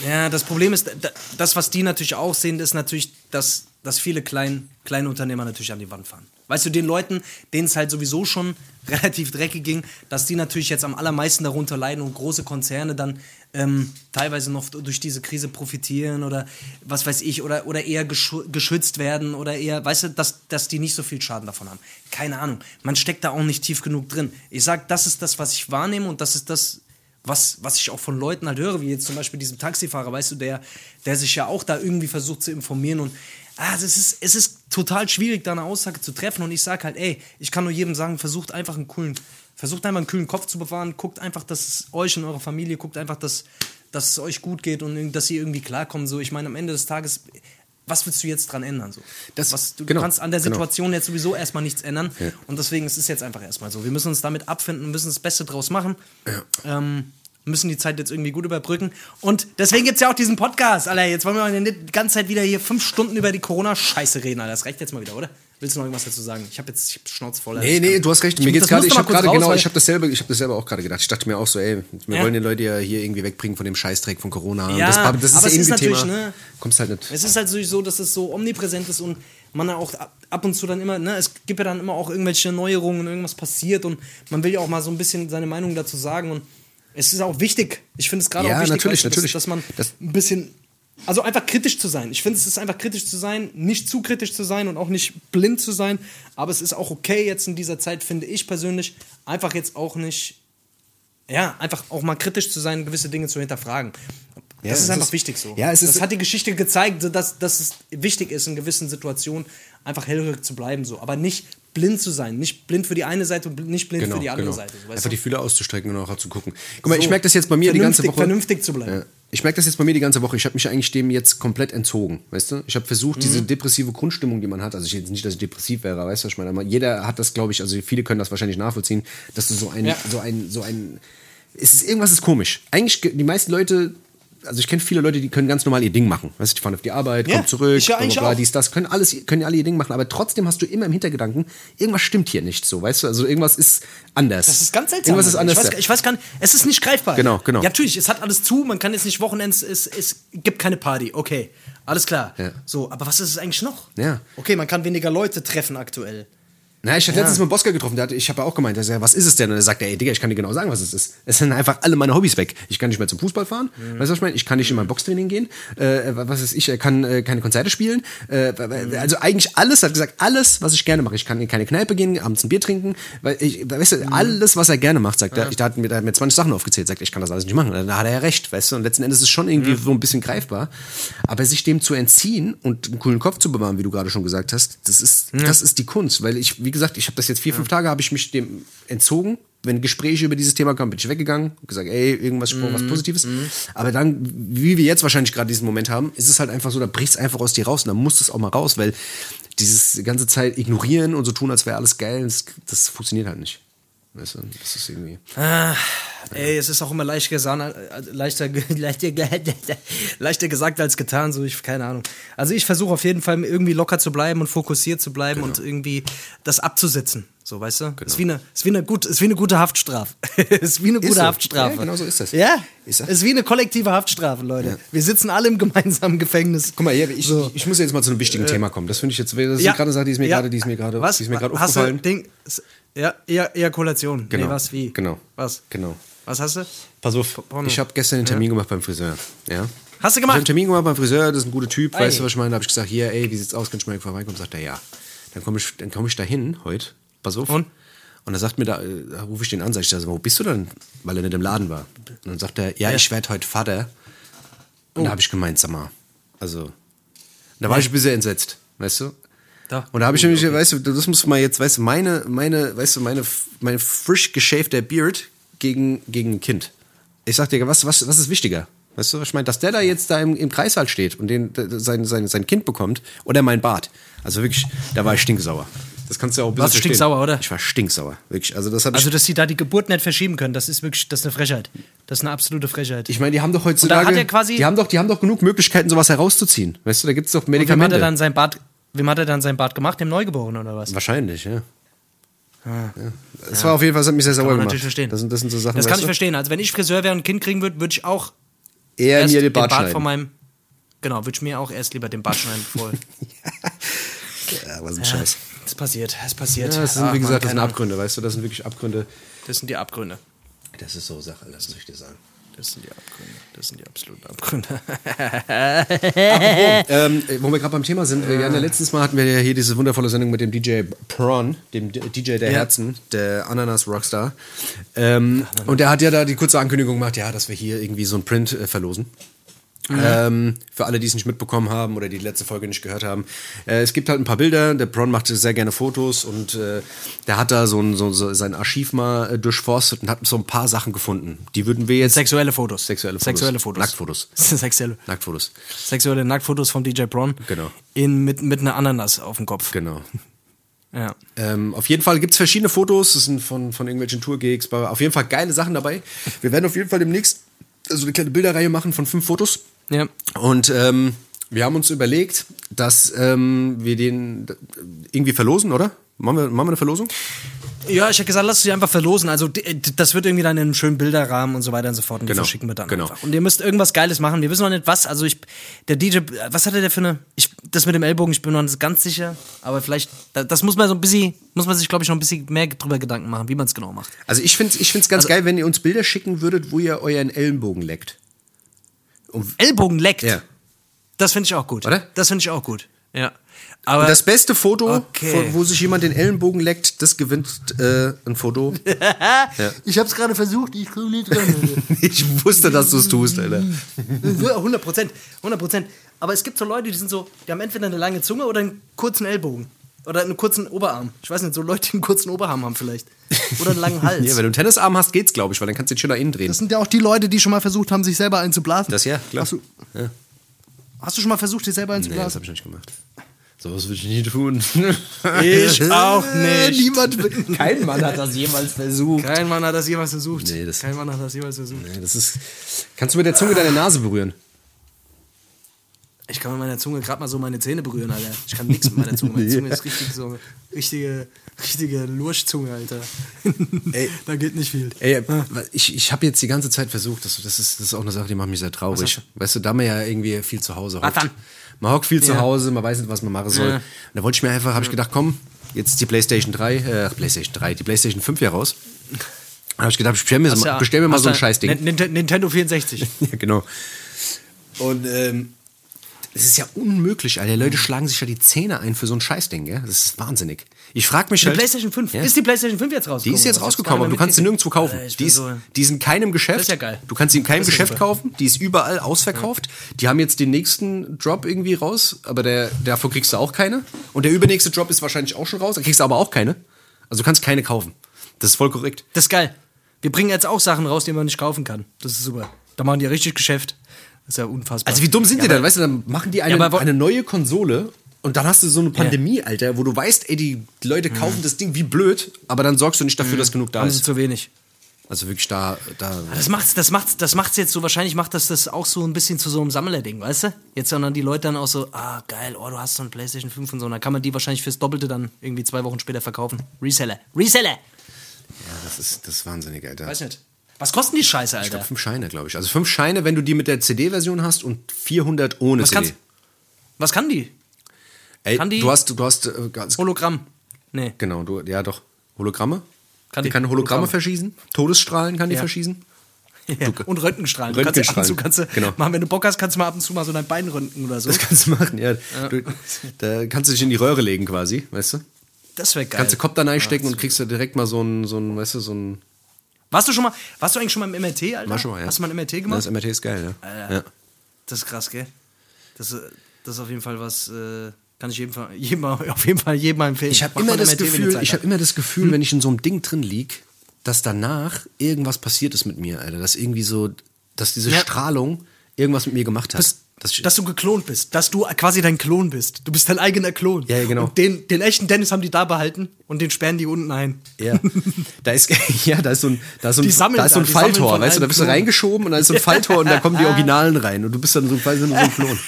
Ja, das Problem ist, das, was die natürlich auch sehen, ist natürlich, dass, dass viele Klein, kleine Unternehmer natürlich an die Wand fahren. Weißt du, den Leuten, denen es halt sowieso schon relativ dreckig ging, dass die natürlich jetzt am allermeisten darunter leiden und große Konzerne dann ähm, teilweise noch durch diese Krise profitieren oder was weiß ich, oder, oder eher geschützt werden oder eher, weißt du, dass, dass die nicht so viel Schaden davon haben. Keine Ahnung. Man steckt da auch nicht tief genug drin. Ich sag, das ist das, was ich wahrnehme und das ist das, was, was ich auch von Leuten halt höre, wie jetzt zum Beispiel diesem Taxifahrer, weißt du, der, der sich ja auch da irgendwie versucht zu informieren und ah, es ist, es ist total schwierig, da eine Aussage zu treffen und ich sage halt, ey, ich kann nur jedem sagen, versucht einfach einen coolen, versucht einfach einen kühlen Kopf zu bewahren, guckt einfach, dass es euch und eurer Familie, guckt einfach, dass, dass es euch gut geht und dass ihr irgendwie klarkommt, so, ich meine, am Ende des Tages, was willst du jetzt dran ändern? So? Das, was, du, genau, kannst an der genau. Situation genau. jetzt sowieso erstmal nichts ändern. Ja. Und deswegen ist es jetzt einfach erstmal so. Wir müssen uns damit abfinden, müssen das Beste draus machen. Ja. Ähm, müssen die Zeit jetzt irgendwie gut überbrücken. Und deswegen gibt es ja auch diesen Podcast, Alter. Jetzt wollen wir die ganze Zeit wieder hier fünf Stunden über die Corona-Scheiße reden, Alter. Das reicht jetzt mal wieder, oder? Willst du noch irgendwas dazu sagen? Ich habe jetzt ich hab Schnauze voll. Nee, nee, du hast recht. Mir geht's gerade, ich habe gerade genau, ich habe dasselbe, ich habe dasselbe auch gerade gedacht. Ich dachte mir auch so, ey, wir ja. wollen die Leute ja hier irgendwie wegbringen von dem Scheißdreck von Corona. Ja, das, das ist aber es ist natürlich, ne, kommst halt nicht. Es ist halt so, dass es so omnipräsent ist und man auch ab und zu dann immer, ne, es gibt ja dann immer auch irgendwelche Neuerungen, irgendwas passiert und man will ja auch mal so ein bisschen seine Meinung dazu sagen und es ist auch wichtig. Ich finde es gerade ja, auch wichtig, natürlich, weißt, natürlich. Dass, dass man das ein bisschen also einfach kritisch zu sein. Ich finde, es ist einfach kritisch zu sein, nicht zu kritisch zu sein und auch nicht blind zu sein. Aber es ist auch okay jetzt in dieser Zeit, finde ich persönlich, einfach jetzt auch nicht, ja, einfach auch mal kritisch zu sein, gewisse Dinge zu hinterfragen. Ja, das ist einfach ist, wichtig so. Ja, es ist, das hat die Geschichte gezeigt, dass, dass es wichtig ist, in gewissen Situationen einfach hellhörig zu bleiben. So. Aber nicht blind zu sein. Nicht blind für die eine Seite und nicht blind genau, für die andere genau. Seite. Einfach du? die Fühler auszustrecken und auch zu gucken. Guck mal, so, ich merke das jetzt bei mir die ganze Woche. Vernünftig zu bleiben. Ja. Ich merke das jetzt bei mir die ganze Woche. Ich habe mich eigentlich dem jetzt komplett entzogen, weißt du? Ich habe versucht, mhm. diese depressive Grundstimmung, die man hat, also ich jetzt nicht, dass ich depressiv wäre, weißt du, was ich meine? Aber jeder hat das, glaube ich, also viele können das wahrscheinlich nachvollziehen, dass du so ein, ja. so ein, so ein, es ist irgendwas ist komisch. Eigentlich die meisten Leute also ich kenne viele Leute, die können ganz normal ihr Ding machen. Weißt du, die fahren auf die Arbeit, Ja, kommen zurück, ich ja bla, bla, dies, das, können alles, können alle ihr Ding machen, aber trotzdem hast du immer im Hintergedanken, irgendwas stimmt hier nicht so, weißt du? Also irgendwas ist anders. Das ist ganz seltsam. Irgendwas ist anders. Ich weiß, ich weiß gar nicht, es ist nicht greifbar. Genau, genau. Ja, natürlich, es hat alles zu, man kann jetzt nicht Wochenends, es, es gibt keine Party, okay, alles klar. Ja. So, aber was ist es eigentlich noch? Ja. Okay, man kann weniger Leute treffen aktuell. Na, ich habe letztens mit Bosker getroffen, der hat, ich habe ja auch gemeint, sagt, was ist es denn? Und er sagt, ey, Digga, ich kann dir genau sagen, was es ist. Es sind einfach alle meine Hobbys weg. Ich kann nicht mehr zum Fußball fahren, Mhm. weißt du, was ich meine? Ich kann nicht in mein Boxtraining gehen, äh, was ist ich, er kann äh, keine Konzerte spielen. Äh, Mhm. also eigentlich alles, er hat gesagt, alles, was ich gerne mache. Ich kann in keine Kneipe gehen, abends ein Bier trinken, weil ich, weißt du, Mhm. alles, was er gerne macht, sagt er. Ich, da hat mir, da hat mir 20 Sachen aufgezählt, sagt, ich kann das alles nicht machen. Da hat er ja recht, weißt du, und letzten Endes ist es schon irgendwie Mhm. so ein bisschen greifbar. Aber sich dem zu entziehen und einen coolen Kopf zu bewahren, wie du gerade schon gesagt hast, das ist, das ist die Kunst, weil ich, wie gesagt, ich habe das jetzt vier, fünf Tage, habe ich mich dem entzogen. Wenn Gespräche über dieses Thema kamen, bin ich weggegangen und gesagt, ey, irgendwas, Mhm. was Positives. Aber dann, wie wir jetzt wahrscheinlich gerade diesen Moment haben, ist es halt einfach so, da bricht es einfach aus dir raus und dann muss es auch mal raus, weil dieses die ganze Zeit ignorieren und so tun, als wäre alles geil, das, das funktioniert halt nicht. Weißt du, das ist irgendwie. Ah, ey, es ist auch immer leicht gesagt, äh, leichter, leichter, leichter gesagt als getan, so ich, keine Ahnung. Also ich versuche auf jeden Fall irgendwie locker zu bleiben und fokussiert zu bleiben Genau. und irgendwie das abzusitzen. So, weißt du? Ist, wie eine, ist, wie eine gut, ist wie eine gute Haftstrafe. ist wie eine gute so. Haftstrafe. Ja, genau so ist das. Ja, Ist das? ist wie eine kollektive Haftstrafe, Leute. Wir sitzen alle im gemeinsamen Gefängnis. Guck mal, ich, So. ich muss jetzt mal zu einem wichtigen Thema kommen. Das finde ich jetzt, das ist Ja. gerade eine Sache, die ist mir Ja. gerade, die ist mir gerade, Was? die ist mir gerade aufgefallen. Ding, ja, ja, Ejakulation. Genau. Nee, was, wie? Genau. Was? Genau. Was hast du? Pass auf, Porno. ich habe gestern einen Termin gemacht beim Friseur. Ja. Hast du Ich habe gemacht? einen Termin gemacht beim Friseur, das ist ein guter Typ, Ei. weißt du, was ich meine? Da habe ich gesagt, hier, ey, wie sieht's aus, kannst du mal vorbeikommen? Sagt er, ja. Dann komme ich, dann komm ich da hin heute, pass auf. Und? Und er sagt mir, da, äh, da rufe ich den an, sag ich, also, wo bist du denn? Weil er nicht im Laden war. Und dann sagt er, ja, ich werde heute Vater. Und Oh. da habe ich gemeint, sag mal, also, da war ich ein bisschen entsetzt, weißt du? Da. Und da habe ich nämlich, weißt du, das muss man jetzt, weißt du, meine, meine, weißt du, meine, mein frisch geschäfter Beard gegen, gegen ein Kind. Ich sag dir, was, was, was ist wichtiger? Weißt du, was ich meine, dass der da jetzt da im, im Kreis halt steht und den, sein, sein, sein Kind bekommt oder mein Bart. Also wirklich, da war ich stinksauer. Das kannst du ja auch ein bisschen Warst du verstehen. stinksauer, oder? Ich war stinksauer, wirklich. Also das. Also, dass sie da die Geburt nicht verschieben können, das ist wirklich, das ist eine Frechheit. Das ist eine absolute Frechheit. ich meine, die haben doch Und heutzutage, die haben doch, die haben doch genug Möglichkeiten, sowas herauszuziehen. Weißt du, da gibt es doch Und wem hat Medikamente. er dann sein Bart, wem hat er dann sein Bart gemacht? Dem Neugeborenen oder was? Wahrscheinlich, ja. ja. Das war auf jeden Fall, das hat mich sehr sauer Ah. Gemacht. natürlich verstehen. Das sind, das sind so Sachen, Das kann ich du? verstehen. Also, wenn ich Friseur wäre und ein Kind kriegen würde, würde ich auch Eher erst mir den Bart, von schneiden. meinem. Genau, würde ich mir auch erst lieber den Bart schneiden vorher. Ja, was ein Scheiß. Das passiert, das passiert. Ja, das sind, Ach, wie gesagt, das sind. Abgründe, weißt du, das sind wirklich Abgründe. Das sind die Abgründe. Das ist so Sache, lass mich dir sagen. Das sind die Abgründe. Das sind die absoluten Abgründe. ähm, äh, wo wir gerade beim Thema sind, ja, ja, letztes Mal hatten wir ja hier diese wundervolle Sendung mit dem DJ Prawn, dem DJ der Ja. Herzen, der Ananas Rockstar. Ähm, und der hat ja da die kurze Ankündigung gemacht, ja, dass wir hier irgendwie so ein Print äh, verlosen. Ähm, für alle, die es nicht mitbekommen haben oder die die letzte Folge nicht gehört haben. Äh, es gibt halt ein paar Bilder. Der Bron macht sehr gerne Fotos und äh, der hat da so, ein, so, so sein Archiv mal äh, durchforstet und hat so ein paar Sachen gefunden. Die würden wir jetzt. Sexuelle Fotos. Sexuelle Fotos. Sexuelle Fotos. Nacktfotos. Sexuelle, Nacktfotos. sexuelle Nacktfotos von DJ Braun. Genau. In, mit, mit einer Ananas auf dem Kopf. Genau. Ja. Ähm, auf jeden Fall gibt es verschiedene Fotos, das sind von, von irgendwelchen Tourgigs, auf jeden Fall geile Sachen dabei. Wir werden auf jeden Fall demnächst so eine kleine Bilderreihe machen von fünf Fotos. Ja. Und ähm, wir haben uns überlegt, dass ähm, wir den irgendwie verlosen, oder? Machen wir, machen wir eine Verlosung? Ja, ich hätte gesagt, lass sie einfach verlosen. Also das wird irgendwie dann in einem schönen Bilderrahmen und so weiter und so fort. Und die Genau, verschicken wir dann genau. einfach. Und ihr müsst irgendwas Geiles machen. Wir wissen noch nicht was. Also ich, der DJ, was hatte der für eine? Ich, das mit dem Ellbogen, ich bin noch nicht ganz sicher. Aber vielleicht, da- das muss man so ein bisschen, muss man sich glaube ich noch ein bisschen mehr drüber Gedanken machen, wie man es genau macht. Also ich finde es ich find's ganz geil, wenn ihr uns Bilder schicken würdet, wo ihr euren Ellenbogen leckt. Ellbogen leckt. Ja. Das finde ich auch gut. Oder? Das finde ich auch gut. Ja. Aber das beste Foto, Okay. wo, wo sich jemand den Ellenbogen leckt, das gewinnt äh, ein Foto. ich habe es gerade versucht, ich komme nicht dran. ich wusste, dass du es tust, Alter. 100 Prozent, 100 Prozent. Aber es gibt so Leute, die sind so, die haben entweder eine lange Zunge oder einen kurzen Ellbogen. Oder einen kurzen Oberarm. Ich weiß nicht, so Leute, die einen kurzen Oberarm haben vielleicht. Oder einen langen Hals. Ja, wenn du einen Tennisarm hast, geht's, glaube ich, weil dann kannst du den schön nach innen drehen. das sind ja auch die Leute, die schon mal versucht haben, sich selber einzublasen. Das ja, klar. Hast du, Ja. hast du schon mal versucht, dich selber Nee, das einzublasen? habe ich nicht gemacht. Sowas würde ich nie tun. Ich auch nicht. Niemand, kein Mann hat das jemals versucht. Kein Mann hat das jemals versucht. Nee, das- Kein Mann hat das jemals versucht. Nee, das ist. Kannst du mit der Zunge deine Nase berühren? Ich kann mit meiner Zunge gerade mal so meine Zähne berühren, Alter. Ich kann nichts mit meiner Zunge. Meine Zunge ist richtig so richtige, richtige Lurchzunge, Alter. Ey. da geht nicht viel. Ey, ich, ich habe jetzt die ganze Zeit versucht, das, das, ist, das ist auch eine Sache, die macht mich sehr traurig. Weißt du, da man ja irgendwie viel zu Hause hockt. dann? Man hockt viel zu Ja. Hause, man weiß nicht, was man machen soll. Ja. Und da wollte ich mir einfach, habe ich gedacht, komm, jetzt die PlayStation 3, äh, PlayStation 3, die PlayStation 5 hier raus. Da habe ich gedacht, bestell mir, ja- bestell mir mal so ein Scheißding. Nin- Nin- Nintendo 64. ja, genau. Und ähm, es ist ja unmöglich, Alter. Die Leute schlagen sich ja die Zähne ein für so ein Scheißding, gell? Das ist wahnsinnig. Ich frage mich Die halt. PlayStation 5. Ja. Ist die PlayStation 5 jetzt Die rausgekommen? ist jetzt rausgekommen, aber du kannst sie nirgendwo kaufen. Äh, Die ist, so- die ist in keinem Geschäft. Das ist ja geil. Du kannst sie in keinem ja Geschäft super. kaufen. Die ist überall ausverkauft. Die haben jetzt den nächsten Drop irgendwie raus, aber der, davor kriegst du auch keine. Und der übernächste Drop ist wahrscheinlich auch schon raus. Da kriegst du aber auch keine. Also du kannst keine kaufen. Das ist voll korrekt. Das ist geil. Wir bringen jetzt auch Sachen raus, die man nicht kaufen kann. Das ist super. Da machen die richtig Geschäft. Das ist ja unfassbar. Also wie dumm sind ja, die dann? Weißt du, dann machen die eine, Ja, eine neue Konsole und dann hast du so eine Pandemie, Alter, wo du weißt, ey, die Leute kaufen das Ding wie blöd, aber dann sorgst du nicht dafür, dass genug da Haben sie ist. zu wenig. Also wirklich da, da. Das macht's, das macht's, das macht's jetzt so, wahrscheinlich macht das das auch so ein bisschen zu so einem Sammlerding, weißt du? Jetzt sondern die Leute dann auch so, ah, geil, oh, du hast so ein Playstation 5 und so. Und dann kann man die wahrscheinlich fürs Doppelte dann irgendwie zwei Wochen später verkaufen. Reseller. Reseller! Ja, das ist, das ist wahnsinnig, Alter. Weiß nicht. Was kosten die Scheiße, Ich Alter? glaube fünf Scheine, glaube ich. Also fünf Scheine, wenn du die mit der CD-Version hast und 400 ohne Was CD. kannst- Was kann die? Ey, kann die- du hast, du hast, äh, Hologramm. Nee. genau, du, ja doch, Hologramme. Kann die die- kann Hologramme Hologramme. verschießen. Todesstrahlen kann die Ja. verschießen. Ja. Und Röntgenstrahlen. Du kannst ja ab und zu Genau. machen, wenn du Bock hast, kannst du mal ab und zu mal so dein Bein röntgen oder so. Das kannst du machen, ja. Du, da kannst du dich in die Röhre legen quasi, weißt du? Das wäre geil. Kannst du Kopf da reinstecken und kriegst du direkt mal so ein, so ein, weißt du, so ein. Warst du schon mal, warst du eigentlich schon mal im MRT, Alter? War schon mal, ja. Hast du mal ein MRT Das gemacht? MRT ist geil, ja. Alter. ja. Das ist krass, gell? Das, äh, das ist auf jeden Fall was, äh, kann ich jedem, jedem, auf jeden Fall jedem empfehlen. Ich habe immer das Gefühl, ich habe immer das Gefühl, wenn ich in so einem Ding drin lieg, dass danach irgendwas passiert ist mit mir, Alter. Dass irgendwie so, dass diese Ja. Strahlung irgendwas mit mir gemacht hat. dass, Das- dass du geklont bist, dass du quasi dein Klon bist. Du bist dein eigener Klon. Ja, genau. Und den, den echten Dennis haben die da behalten und den sperren die unten ein. Ja, da ist, ja, da ist so ein, da ist so ein, da ist so ein Falltor, weißt du, da bist du reingeschoben und da ist so ein Falltor und da kommen die Originalen rein und du bist dann so quasi nur so ein Klon.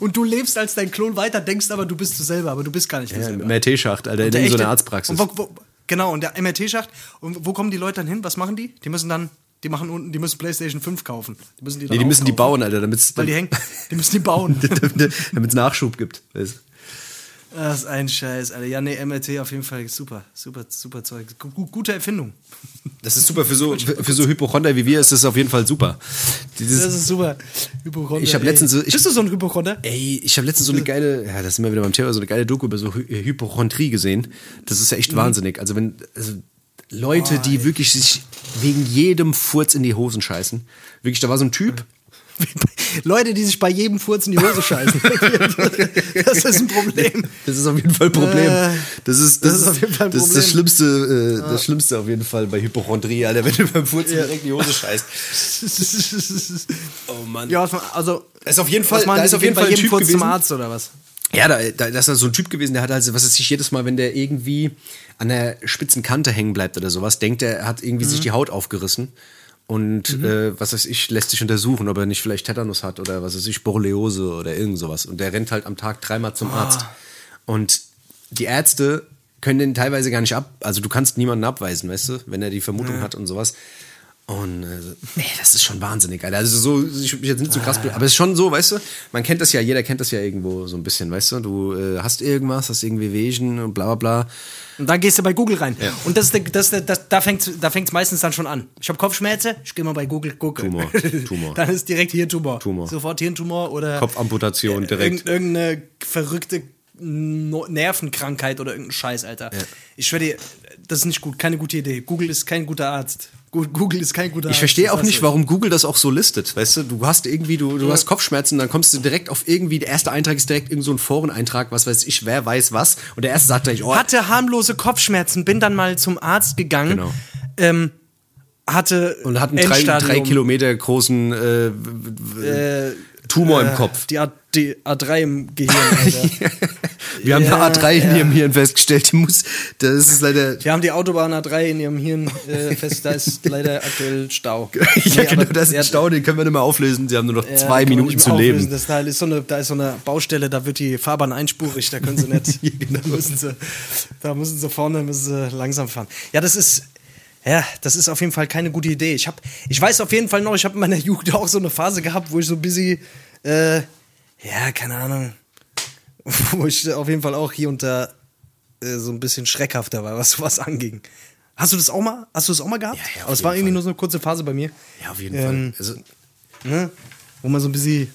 und du lebst als dein Klon weiter, denkst aber, du bist du selber, aber du bist gar nicht du Ja, selber. MRT-Schacht, Alter, in so einer Arztpraxis. Wo, wo, genau, und der MRT-Schacht. Und wo kommen die Leute dann hin? Was machen die? Die müssen dann, die machen unten, die müssen PlayStation 5 kaufen. Die müssen die, Nee, die müssen die bauen, Alter, damit Weil die hängen, die müssen die bauen. es Nachschub gibt. Weißt? Das ist ein Scheiß, Alter. Ja, nee, MRT auf jeden Fall super, super, super Zeug. Gu- Gute Erfindung. Das ist super für so, für, so Hypochonder wie wir ist das auf jeden Fall super. Dieses, Das ist super. Hypochonder. Ich hab ey. letztens so- ich- Bist du so ein Hypochonder? Ey, ich habe letztens so eine geile, ja, das sind wir wieder beim Thema, so eine geile Doku über so Hy Hypochondrie gesehen. Das ist ja Mhm. echt wahnsinnig. Also wenn also Leute, Oh, die wirklich sich wegen jedem Furz in die Hosen scheißen. Wirklich, da war so ein Typ. Leute, die sich bei jedem Furz in die Hose scheißen. das ist ein Problem. Das ist auf jeden Fall ein Problem. Äh, das ist das, das ist auf jeden Fall ein das, ist das. Schlimmste, äh, das Schlimmste auf jeden Fall bei Hypochondrie, Alter, wenn du beim Furzen direkt in die Hose scheißt. oh Mann. Ja, also. Da ist auf jeden Fall- da ist auf jeden Fall ein jedem Typ Furz zum gewesen. Arzt oder was? Ja, da, da, das ist so ein Typ gewesen, der hat also, was ist sich jedes Mal, wenn der irgendwie an der spitzen Kante hängen bleibt oder sowas, denkt er, er hat irgendwie Mhm. sich die Haut aufgerissen. Und äh, was weiß ich, lässt sich untersuchen, ob er nicht vielleicht Tetanus hat oder was weiß ich, Borreliose oder irgend sowas. Und der rennt halt am Tag dreimal zum Ah. Arzt. Und die Ärzte können den teilweise gar nicht ab, also du kannst niemanden abweisen, weißt du, wenn er die Vermutung hat und sowas. Und äh, ey, das ist schon wahnsinnig, Alter. Also so, ich mich jetzt nicht so krass, aber es ist schon so, weißt du, man kennt das ja, jeder kennt das ja irgendwo so ein bisschen, weißt du, du äh, hast irgendwas, hast irgendwie Wehchen und bla bla bla. Und dann gehst du bei Google rein. Und das ist der, das, der- das, da fängt da fängt's meistens dann schon an. Ich habe Kopfschmerzen, ich gehe mal bei Google gucken. Tumor, Tumor. dann ist direkt hier Tumor. Sofort Hirntumor oder Kopfamputation direkt. Irgend, irgendeine verrückte Nervenkrankheit oder irgendein Scheiß, Alter. Ich schwöre dir, das ist nicht gut, keine gute Idee. Google ist kein guter Arzt. Google ist kein guter. Ich verstehe auch nicht, warum Google das auch so listet. Weißt du, du hast irgendwie, du, du hast Kopfschmerzen, dann kommst du direkt auf irgendwie, der erste Eintrag ist direkt irgend so ein Foreneintrag, was weiß ich, wer weiß was. Und der erste sagt gleich, oh, Hatte harmlose Kopfschmerzen, bin dann mal zum Arzt gegangen. Genau. Ähm, hatte und hat einen drei, drei Kilometer großen äh, äh, Tumor im Kopf. Die, A, die A3 im Gehirn. Wir haben Ja, eine A3 in ja. ihrem Hirn festgestellt. Die muss, das ist leider. Wir haben die Autobahn A3 in ihrem Hirn äh, fest, da ist leider aktuell Stau. ja, Nee, genau, das ist ein Stau, den können wir nicht mehr auflösen. Sie haben nur noch ja, zwei Minuten zu auflösen. leben. Das Teil ist so eine, da ist so eine Baustelle, da wird die Fahrbahn einspurig, da können sie nicht. genau. da, müssen sie, da müssen sie vorne müssen sie langsam fahren. Ja, das ist. Ja, das ist auf jeden Fall keine gute Idee. Ich, hab, ich weiß auf jeden Fall noch, ich habe in meiner Jugend auch so eine Phase gehabt, wo ich so bisschen, äh, ja, keine Ahnung, wo ich auf jeden Fall auch hier und da äh, so ein bisschen schreckhafter war, was sowas anging. Hast du das auch mal? Hast du das auch mal gehabt? Ja, ja, Aber es war irgendwie Fall. nur so eine kurze Phase bei mir. Ja, auf jeden Ähm, Fall. Also, Ne? Wo man so ein bisschen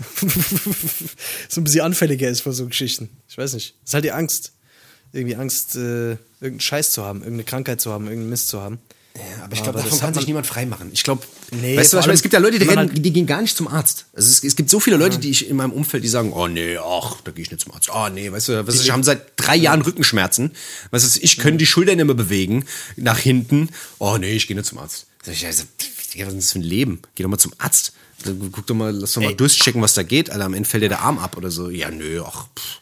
so ein bisschen anfälliger ist vor so Geschichten. Ich weiß nicht. Es ist halt die Angst. Irgendwie Angst, äh, irgendeinen Scheiß zu haben, irgendeine Krankheit zu haben, irgendeinen Mist zu haben. Ja, aber ich glaube, davon kann sich man- niemand freimachen. Ich glaube, Nee, weißt du, was ich meine? es gibt ja Leute, die, rennen, die gehen gar nicht zum Arzt. Also es, es gibt so viele Leute, die ich in meinem Umfeld, die sagen, oh nee, ach, da gehe ich nicht zum Arzt. Oh nee, weißt du, was ich, haben seit drei Jahren Rückenschmerzen. Weißt du, ich können die Schultern nicht mehr bewegen, nach hinten. Oh nee, ich gehe nicht zum Arzt. Sag ich, also, was ist das für ein Leben? Geh doch mal zum Arzt. Guck doch mal, lass doch mal Ey. durchchecken, was da geht. Alter, am Ende fällt dir der Arm ab oder so. Ja, nö, ach, pff.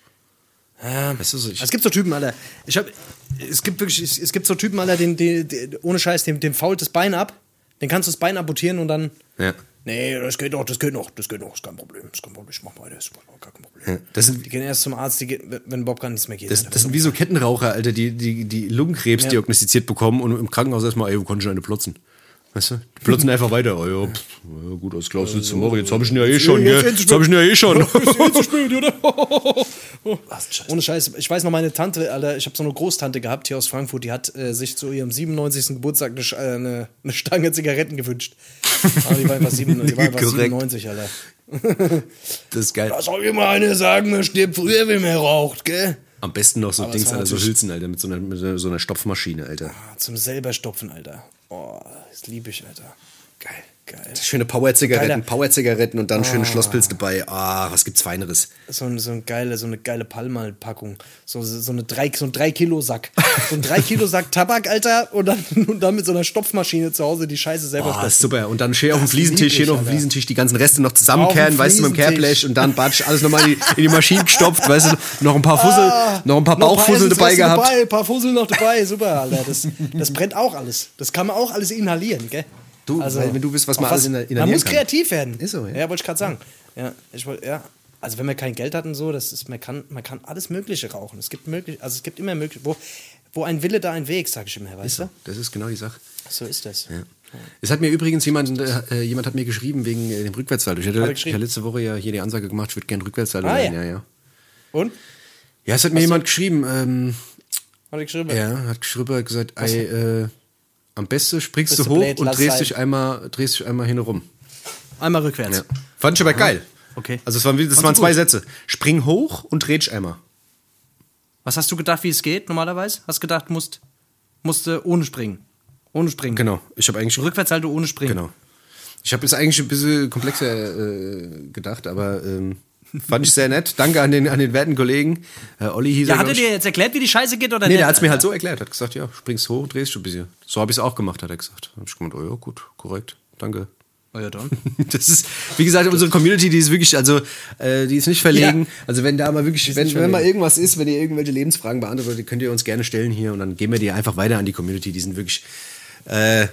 Ja. Weißt du, so, ich, Es gibt so Typen, Alter. Ich hab, es gibt wirklich, es, es gibt so Typen, Alter, den, den, den ohne Scheiß, dem, dem fault das Bein ab. Den kannst du das Bein amputieren und dann. ja. Nee, das geht noch, das geht noch, das geht noch, ist kein Problem, ist kein Problem, ich mach weiter, ist kein Problem. Ja, das sind- die gehen erst zum Arzt, die gehen, wenn überhaupt gar nichts mehr geht. Das, das sind wie so Kettenraucher, Alter, die, die, die Lungenkrebs Ja. diagnostiziert bekommen und im Krankenhaus erstmal, ey, wo konnte ich eine plotzen? Weißt du? Die plotzen einfach weiter. Oh, ja, pff, ja, gut, als Klaus willst du machen. Jetzt hab ich ihn ja eh schon, gell? Jetzt hab ich ihn ja eh schon. zu spät, oder? Ohne Scheiß. Ich weiß noch, meine Tante, Alter, ich habe so eine Großtante gehabt hier aus Frankfurt, die hat äh, sich zu ihrem 97. Geburtstag eine, äh, eine, eine Stange Zigaretten gewünscht. Aber die war einfach, sieben, die war einfach Korrekt. 97, Alter. Das ist geil. Da soll immer einer sagen, man stirbt früher, wenn man raucht, gell? Am besten noch so Aber Dings, Alter, so Hülsen, Alter, mit so einer, mit so einer Stopfmaschine, Alter. Ah, Zum selber stopfen, Alter. Oh, das liebe ich, Alter. Geil, geil. Schöne Power-Zigaretten, Power-Zigaretten und dann schöne Schlosspilz dabei. Ah, was gibt's Feineres? So, ein- so, eine geile, so eine geile Palmal-Packung. So, so, eine drei, so ein 3-Kilo-Sack. So ein 3-Kilo-Sack Tabak, Alter, und dann, und dann mit so einer Stopfmaschine zu Hause die Scheiße selber Oh, stopfen. ist super. Und dann schön auf dem lieb hier noch auf dem. Fliesentisch die ganzen Reste noch zusammenkehren, weißt du, mit dem Fliesentisch. Kehrblech und dann batsch, alles nochmal in die, in die Maschine gestopft, weißt du, noch ein paar Fussel, noch ein paar Bauchfussel dabei gehabt. Dabei, ein paar Fussel noch dabei, super, Alter. Das, das brennt auch alles. Das kann man auch alles inhalieren, gell? Du, weil wenn du wisst, was man alles inhal- Man inhalieren muss kann. kreativ werden. Ist so, ja. Ja, wollte ich gerade sagen. Ja, ich wollte, ja. Also wenn man kein Geld hat und so, das ist, man kann, man kann alles Mögliche rauchen. Es gibt möglich, also es gibt immer möglich, wo, wo ein Wille, da ein Weg, sag ich immer, weißt du? Das ist genau die Sache. So ist das. Ja. Es hat mir übrigens jemand, äh, jemand hat mir geschrieben wegen äh, dem Rückwärtssaldo. Ich hatte, Hat ich hatte letzte Woche ja hier die Ansage gemacht, ich würde gerne Rückwärtssaldo Ah, ja. Ja, ja. Und? Ja, es hat mir jemand geschrieben, ähm, Hat er geschrieben? ja, hat geschrieben, hat gesagt, ey, äh, am besten springst Bist du du hoch blöd, und drehst sein. dich einmal, drehst dich einmal hin rum. Einmal rückwärts. Ja. Fand ich aber geil. Okay. Also es waren, das waren du zwei gut? Sätze. Spring hoch und dreh dich einmal. Was hast du gedacht, wie es geht normalerweise? Hast gedacht, musst, musste ohne springen. Ohne springen. Genau. Ich habe eigentlich Rückwärtssalto ohne springen. Genau. Ich habe es eigentlich ein bisschen komplexer äh, gedacht, aber ähm, fand ich sehr nett. Danke an den, an den werten Kollegen. Äh, Olli hieß Ja, er, hat er dir jetzt erklärt, wie die Scheiße geht oder Nee, nicht? der hat es mir halt so erklärt. Hat gesagt, ja, springst hoch, drehst du ein bisschen. So habe ich es auch gemacht, hat er gesagt. Hab ich gemeint, oh ja, gut, korrekt, danke. Oh ja, dann. Das ist, wie gesagt, unsere Community, die ist wirklich, also, äh, die ist nicht verlegen. Ja. Also, wenn da mal wirklich, wenn, wenn mal irgendwas ist, wenn ihr irgendwelche Lebensfragen beantwortet, könnt ihr uns gerne stellen hier und dann geben wir die einfach weiter an die Community. Die sind wirklich, äh,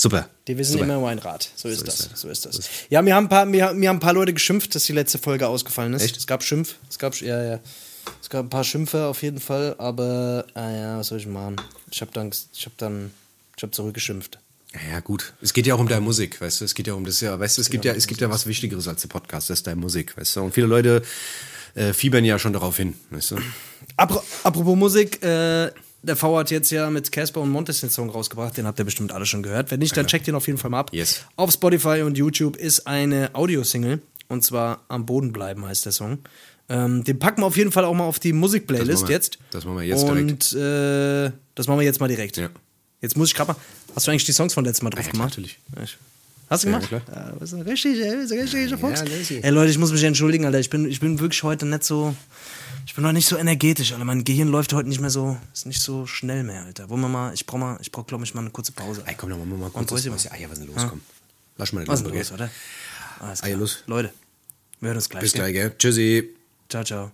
super. Die wissen super. immer um ein Rat. So ist So das. ist das. So ist das. Ja, mir haben, ein paar, mir, mir haben ein paar Leute geschimpft, dass die letzte Folge ausgefallen ist. Echt? Es gab Schimpf. Es gab, ja, ja. Es gab ein paar Schimpfe auf jeden Fall, aber, ah ja, was soll ich machen? Ich habe dann, ich habe dann, ich habe zurückgeschimpft. Ja, ja, gut. Es geht ja auch um deine Musik, weißt du? Es geht ja um das ja, weißt du, es gibt ja, es gibt ja was Wichtigeres als der Podcast, das ist deine Musik, weißt du? Und viele Leute äh, fiebern ja schon darauf hin, weißt du? Apro apropos Musik, äh, der V hat jetzt ja mit Casper und Montes den Song rausgebracht, den habt ihr bestimmt alle schon gehört. Wenn nicht, dann checkt ihn auf jeden Fall mal ab. Yes. Auf Spotify und YouTube ist eine Audiosingle und zwar Am Boden bleiben heißt der Song. Ähm, den packen wir auf jeden Fall auch mal auf die Musikplaylist jetzt. das machen wir jetzt Und äh, das machen wir jetzt mal direkt. Ja. Jetzt muss ich gerade mal. Hast du eigentlich die Songs von letztem Mal drauf ja, gemacht? natürlich. Ja, ich- Hast du Ja, gemacht? klar. Ja, was ist richtig, ey, richtig, Fuchs. lazy. Ey, Leute, ich muss mich entschuldigen, Alter. Ich bin, ich bin wirklich heute nicht so. Ich bin noch nicht so energetisch, Alter. Mein Gehirn läuft heute nicht mehr so. Ist nicht so schnell mehr, Alter. Wollen wir mal. Ich brauch mal, ich brauch, glaube ich, mal eine kurze Pause. Ey, komm, dann machen wir mal kurz was, ah, ja, was ist denn los, komm. Lass mal Was ist los, denn los, oder? Alles Ah, ja, klar. los. Leute, Wir hören uns gleich. Bis gleich, gell? Tschüssi. Ciao, ciao.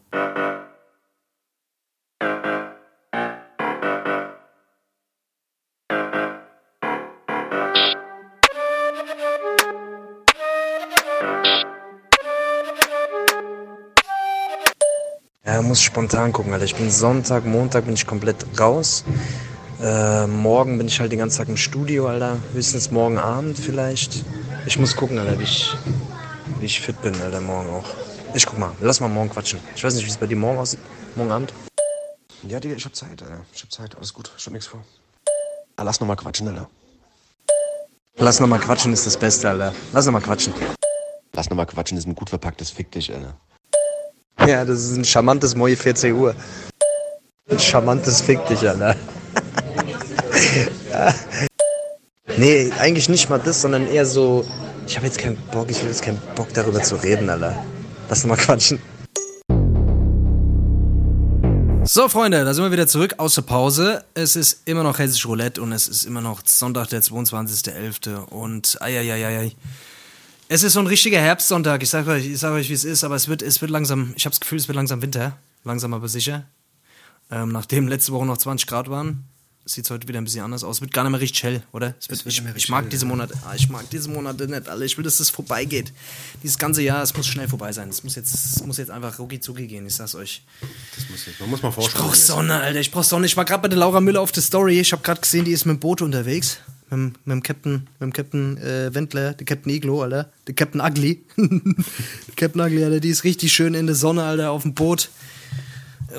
Muss spontan gucken, Alter. Ich bin Sonntag, Montag bin ich komplett raus. Äh, morgen bin ich halt den ganzen Tag im Studio, Alter. Höchstens morgen Abend vielleicht. Ich muss gucken, Alter, wie ich, wie ich fit bin, Alter, morgen auch. Ich guck mal, lass mal morgen quatschen. Ich weiß nicht, wie es bei dir morgen aussieht. Morgen Abend. Ja, Digga, ich hab Zeit, Alter. Ich hab Zeit, alles gut. Ich hab nichts vor. Ah, lass noch mal quatschen, Alter. Lass noch mal quatschen ist das Beste, Alter. Lass noch mal quatschen. Lass noch mal quatschen ist ein gut verpacktes Fick dich, Alter. Ja, das ist ein charmantes Moje 14 Uhr. Ein charmantes Fick dich, Alter. ja. Nee, eigentlich nicht mal das, sondern eher so, ich habe jetzt keinen Bock, ich will jetzt keinen Bock darüber zu reden, Alter. Lass noch mal quatschen. So, Freunde, da sind wir wieder zurück aus der Pause. Es ist immer noch Hessisch Roulette und es ist immer noch Sonntag, der 22.11. Und eieieiei. Es ist so ein richtiger Herbstsonntag. Ich sage euch, ich sag euch, wie es ist, aber es wird, es wird langsam, ich habe das Gefühl, es wird langsam Winter. Langsam aber sicher. Ähm, nachdem letzte Woche noch 20 Grad waren, sieht es heute wieder ein bisschen anders aus. Es wird gar nicht mehr richtig hell, oder? Wird, ich, ich, mag hell, diese Monate, ah, ich mag diese Monate nicht alle. Ich will, dass das vorbeigeht. Dieses ganze Jahr, es muss schnell vorbei sein. Es muss jetzt, es muss jetzt einfach rucki zucki gehen, ich sag's euch. Das muss jetzt, man muss mal vorstellen. Ich brauch Sonne, Alter, ich brauch Sonne. Ich war gerade bei der Laura Müller auf der Story. Ich habe gerade gesehen, die ist mit dem Boot unterwegs. Mit, mit dem Captain, mit dem Captain äh, Wendler, der Captain Iglo, Alter. Der Captain Ugly. Captain Ugly, Alter, die ist richtig schön in der Sonne, Alter, auf dem Boot.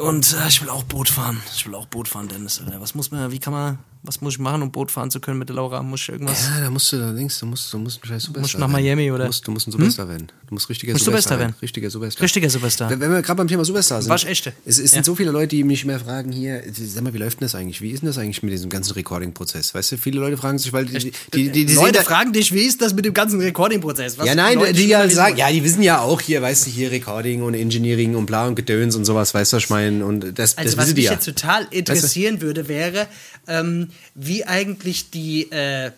Und äh, ich will auch Boot fahren. Ich will auch Boot fahren, Dennis. Alter. Was muss man, wie kann man, was muss ich machen, um Boot fahren zu können mit der Laura? Muss ich irgendwas? Ja, da musst du, da denkst du, musst, du musst ein scheiß Superstar Musst du nach Miami, oder? Du musst, du musst ein Superstar hm? werden. Du musst richtiger Superstar werden. Richtiger Superstar. Richtiger Superstar. Wenn, wir gerade beim Thema Superstar sind. Warst echte. Es, es ja. sind so viele Leute, die mich mehr fragen hier, sag mal, wie läuft denn das eigentlich? Wie ist denn das eigentlich mit diesem ganzen Recording-Prozess? Weißt du, viele Leute fragen sich, weil die, die, die, die Leute fragen dich, wie ist das mit dem ganzen Recording-Prozess? Ja, nein, die, die ja sagen, ja, die wissen ja auch hier, weißt du, hier Recording und Engineering und bla und Gedöns und sowas, weißt du, was ich meine? Und das, also, das was mich ja. jetzt total interessieren weißt du? würde, wäre, ähm, wie eigentlich die äh,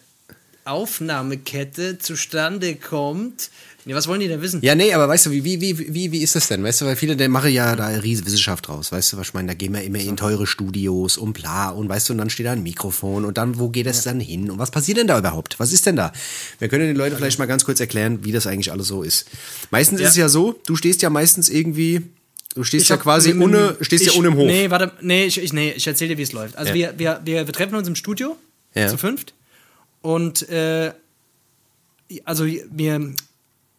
Aufnahmekette zustande kommt. Nee, was wollen die denn wissen? Ja, nee, aber weißt du, wie, wie, wie, wie, wie ist das denn? Weißt du, weil viele, der machen ja da eine riesige Wissenschaft draus, weißt du, was ich meine? Da gehen wir immer in teure Studios und bla und weißt du, und dann steht da ein Mikrofon und dann, wo geht das ja. dann hin? Und was passiert denn da überhaupt? Was ist denn da? Wir können den Leuten vielleicht mal ganz kurz erklären, wie das eigentlich alles so ist. Meistens ja. ist es ja so, du stehst ja meistens irgendwie Du stehst ich ja quasi ohne, stehst ich, ja ohne im Hof. Nee, warte, nee, ich, ich, nee, ich erzähl dir, wie es läuft. Also ja. wir, wir, wir, wir treffen uns im Studio ja. zu fünft und äh, also mir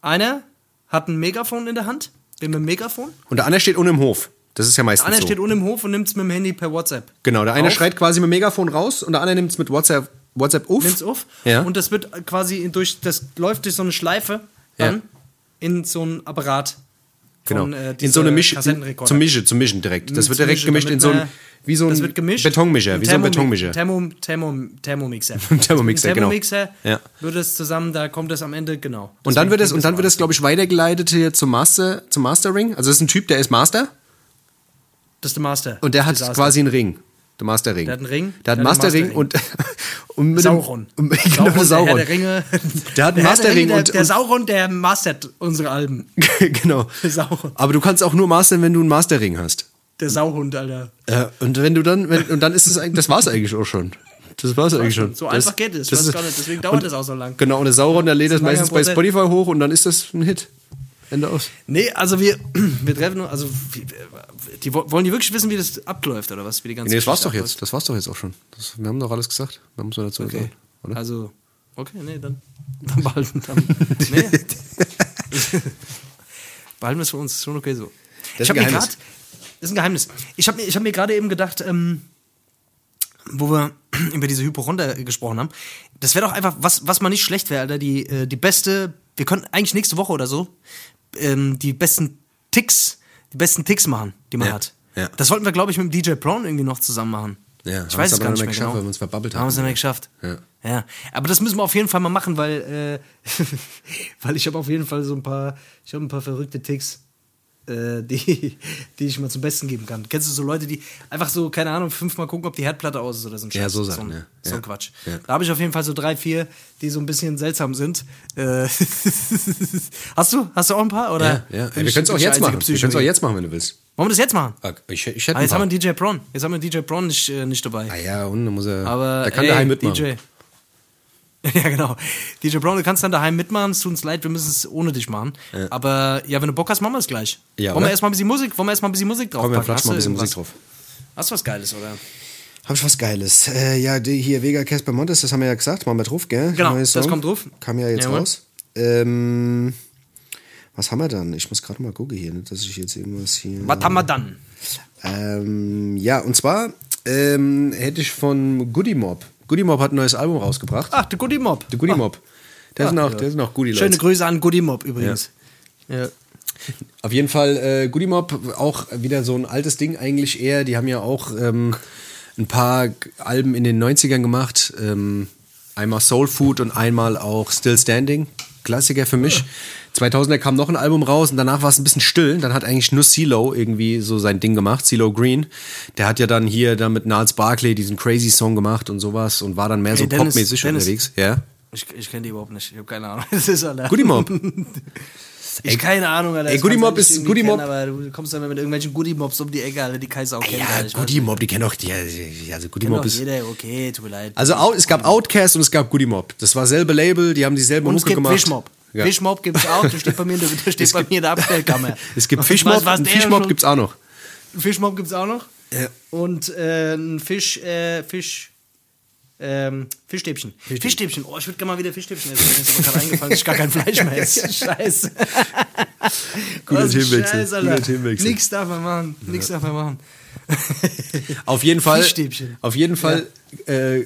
einer hat ein Megafon in der Hand, wir mit dem Megafon. Und der andere steht unten im Hof. Das ist ja meistens der andere so. steht unten im Hof und nimmt es mit dem Handy per WhatsApp. Genau, der eine auf. schreit quasi mit dem Megafon raus und der andere nimmt es mit WhatsApp, WhatsApp auf. Nimmt's auf. Ja. Und das wird quasi durch, das läuft durch so eine Schleife dann ja. in so einen Apparat. Genau. Von, äh, in so eine Misch, zum Mischen, zum Mischen direkt. Das wird direkt gemischt in so ein wie so ein. Betonmischer, wie so ein Betonmischer. Thermo, Thermo, Thermomixer. Thermomixer, genau. Thermomixer ja. wird es zusammen, da kommt es am Ende, genau. und dann wird es, und dann wird es, glaube ich, weitergeleitet hier zum Master, zum Mastering. Also das ist ein Typ, der ist Master. Das ist der Master. Und der hat quasi einen Ring. Der Master-Ring. Der hat einen Ring. Der hat einen Master-Ring und, und mit Sauron. Dem, genau, Sauron, Sauron. Der, Ringe. der hat einen Master-Ring. Der, der, Sauron, der mastert unsere Alben. genau. Sauron. Aber du kannst auch nur mastern, wenn du einen Master-Ring hast. Der Sauhund, Alter. Ja, und wenn du dann, wenn, und dann ist es eigentlich, das war's eigentlich auch schon. Das war's das eigentlich schon. So einfach geht es. Das, das gar nicht, deswegen dauert es auch so lang. Genau, und der Sauron, der lädt das meistens bei Spotify hoch und dann ist das ein Hit. Ende aus. Nee, also wir, wir treffen nur, also die, wollen die wirklich wissen, wie das abläuft oder was? Wie die ganze nee, das war's doch jetzt. Das war's doch jetzt auch schon. Das, wir haben doch alles gesagt. Wir haben so dazu okay. gesagt, oder? Also, okay, nee, dann, dann behalten dann. nee. behalten wir es für uns schon okay so. Das ich habe mir gerade das ist ein Geheimnis. Ich habe ich hab mir gerade eben gedacht, ähm, wo wir über diese Hypochonder gesprochen haben, das wäre doch einfach, was, was mal nicht schlecht wäre, Alter, die, äh, die beste, wir könnten eigentlich nächste Woche oder so ähm, die besten Ticks, die besten Ticks machen, die man ja, hat. Ja. Das wollten wir, glaube ich, mit dem DJ Brown irgendwie noch zusammen machen. Ja, ich weiß es gar nicht mehr geschafft, genau. weil wir uns verbabbelt haben. Haben wir es nicht mehr geschafft. Ja. ja. Aber das müssen wir auf jeden Fall mal machen, weil, äh, weil ich habe auf jeden Fall so ein paar, ich habe ein paar verrückte Ticks äh, die, die ich mal zum Besten geben kann. Kennst du so Leute, die einfach so, keine Ahnung, fünfmal gucken, ob die Herdplatte aus ist oder so ein Scheiß. Ja, so so, Sachen, ein, ja. so ein. Quatsch. Ja. Da habe ich auf jeden Fall so drei, vier, die so ein bisschen seltsam sind. Äh, hast du? Hast du auch ein paar? Oder Ja, ja. bin wir ich- können es auch ich jetzt der machen. einzige Wir können es auch jetzt machen, wenn du willst. Wollen wir das jetzt machen? Ah, Ich, ich hätte Ah, jetzt haben wir DJ Bron. Jetzt haben wir DJ Bron nicht, äh, nicht dabei. Ah ja, und dann muss er. Aber da kann ey, daheim mitmachen. DJ. Ja, genau. DJ Brown, du kannst dann daheim mitmachen. Es tut uns leid, wir müssen es ohne dich machen. Aber ja, wenn du Bock hast, machen wir es gleich. Ja, wollen wir oder? erstmal ein bisschen Musik, wollen wir erstmal ein bisschen Musik drauf Komm, wir packen? klatschen mal ein bisschen Musik drauf. Hast du was Geiles, oder? Hab ich was Geiles. Äh, ja, die hier Vega Casper Montes, das haben wir ja gesagt. Machen wir drauf, gell? Genau, Neues das kommt drauf. Kam ja jetzt Jawohl. raus. Ähm, was haben wir dann? Ich muss gerade mal gucken hier, nicht, dass ich jetzt irgendwas hier. Was haben wir dann? Ähm, ja, und zwar ähm, hätte ich von Goody Mob. Goody Mob hat ein neues Album rausgebracht. Ach, der Goody Mob. The Goody Ah, Mob. Der sind auch, der sind auch Goody Schöne Leute. Grüße an Goody Mob übrigens. Ja. Auf jeden Fall äh, Goody Mob, auch wieder so ein altes Ding eigentlich eher. Die haben ja auch ähm, ein paar Alben in den 90ern gemacht. Ähm, einmal Soul Food und einmal auch Still Standing. Klassiker für mich. 2000er kam noch ein Album raus und danach war es ein bisschen still. Dann hat eigentlich nur CeeLo irgendwie so sein Ding gemacht, CeeLo Green. Der hat ja dann hier dann mit Niles Barkley diesen Crazy Song gemacht und sowas und war dann mehr so Ey, Dennis, popmäßig Dennis. unterwegs. Ja. Ich, ich kenne die überhaupt nicht. Ich habe keine Ahnung. Das ist Alter. Goody Mob. Ich keine Ahnung, Alter. Ey, Goody Mob nicht ist- Goody Mob- Aber du kommst dann mit irgendwelchen Goody Mobs um die Ecke, Alter, die du auch kennen. Ja, Goody. Mob, die kennen auch, die, also Goody Mob ist. jeder, okay, tut mir leid. Also es gab Outcast und es gab Goody Mob. Das war selbe Label, die haben dieselbe Und es Mucke gibt gemacht. Fischmob. Ja. Fischmob gibt's auch, der steht bei mir in der, der, steht bei mir in der Abstellkammer. Es gibt Fischmob was- was Fischmob schon- gibt's auch noch. Fischmob gibt's auch noch. Ja. Und äh, ein Fisch, äh, Fisch, ähm, Fischstäbchen. Fischstäbchen. Oh, ich würde gerne mal wieder Fischstäbchen essen. Mir ist aber gerade eingefallen, dass ich gar kein Fleisch mehr esse. Scheiße. Guter Themenwechsel, Scheiß, Alter. guter Themenwechsel. Nix darf man machen. Nix darf man machen. Auf jeden Fall. Fischstäbchen. Auf jeden Fall. Äh,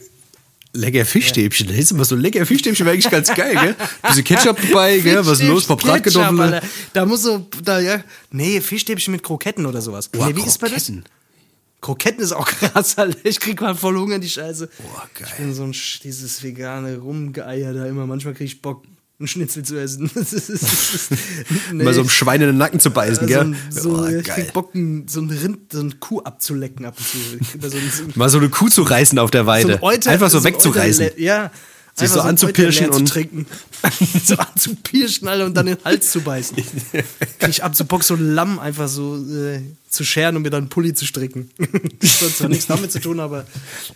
lecker Fischstäbchen. Das ist immer so lecker Fischstäbchen, wäre eigentlich ganz geil, gell? Bisschen Ketchup dabei, gell? Was ist los? Paar Bratkartoffeln. Da muss so, da, ja. Nee, Fischstäbchen mit Kroketten oder sowas. Boah, nee, wie ist bei das? Kroketten. Kroketten ist auch krass, Alter. Ich krieg mal voll Hunger, die Scheiße. Boah, geil. Ich bin so ein, dieses vegane Rumgeier da immer. Manchmal krieg ich Bock, einen Schnitzel zu essen. Das ist, das ist, nee. Mal so einem Schwein in den Nacken zu beißen, so, gell? ein- so, oh, ich geil. krieg Bock, ein- so ein Rind, so eine Kuh abzulecken ab und zu. So ein, so ein, Mal so eine Kuh zu reißen auf der Weide. so ein Euter, Einfach so ein wegzureißen. Euter- ja. Sich so ein anzupirschen und- zu trinken. so anzupirschen, Alter, und dann in den Hals zu beißen. Krieg ich ab so Bock, so ein Lamm einfach so äh, zu scheren und mir dann einen Pulli zu stricken. das hat zwar nichts damit zu tun, aber.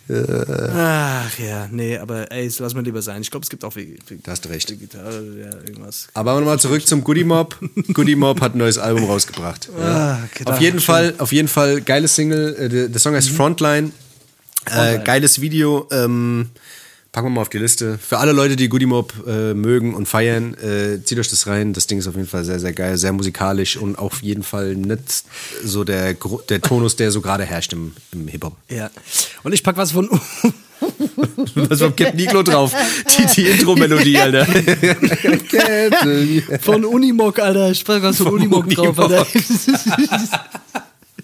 Ach ja, nee, aber ey, lass mal lieber sein. Ich glaube, es gibt auch wie, wie Da hast du recht. Gitarre, ja, irgendwas. Aber nochmal zurück zum Goody Mob. Goody Mob hat ein neues Album rausgebracht. Ja. Ah, okay, da- auf jeden schön. Fall, auf jeden Fall geiles Single. Äh, Der, der Song heißt Frontline. Äh, geiles Video. Ähm, packen wir mal auf die Liste. Für alle Leute, die Goody Mob äh, mögen und feiern, äh, zieht euch das rein. Das Ding ist auf jeden Fall sehr, sehr geil, sehr musikalisch und auf jeden Fall nicht so der, der Tonus, der so gerade herrscht im, im Hip-Hop. Ja. Und ich pack was von. Was war Captain Iglo drauf? Die, die Intro-Melodie, Alter. Von Unimog, Alter. Ich pack was von, Unimog, drauf, Alter.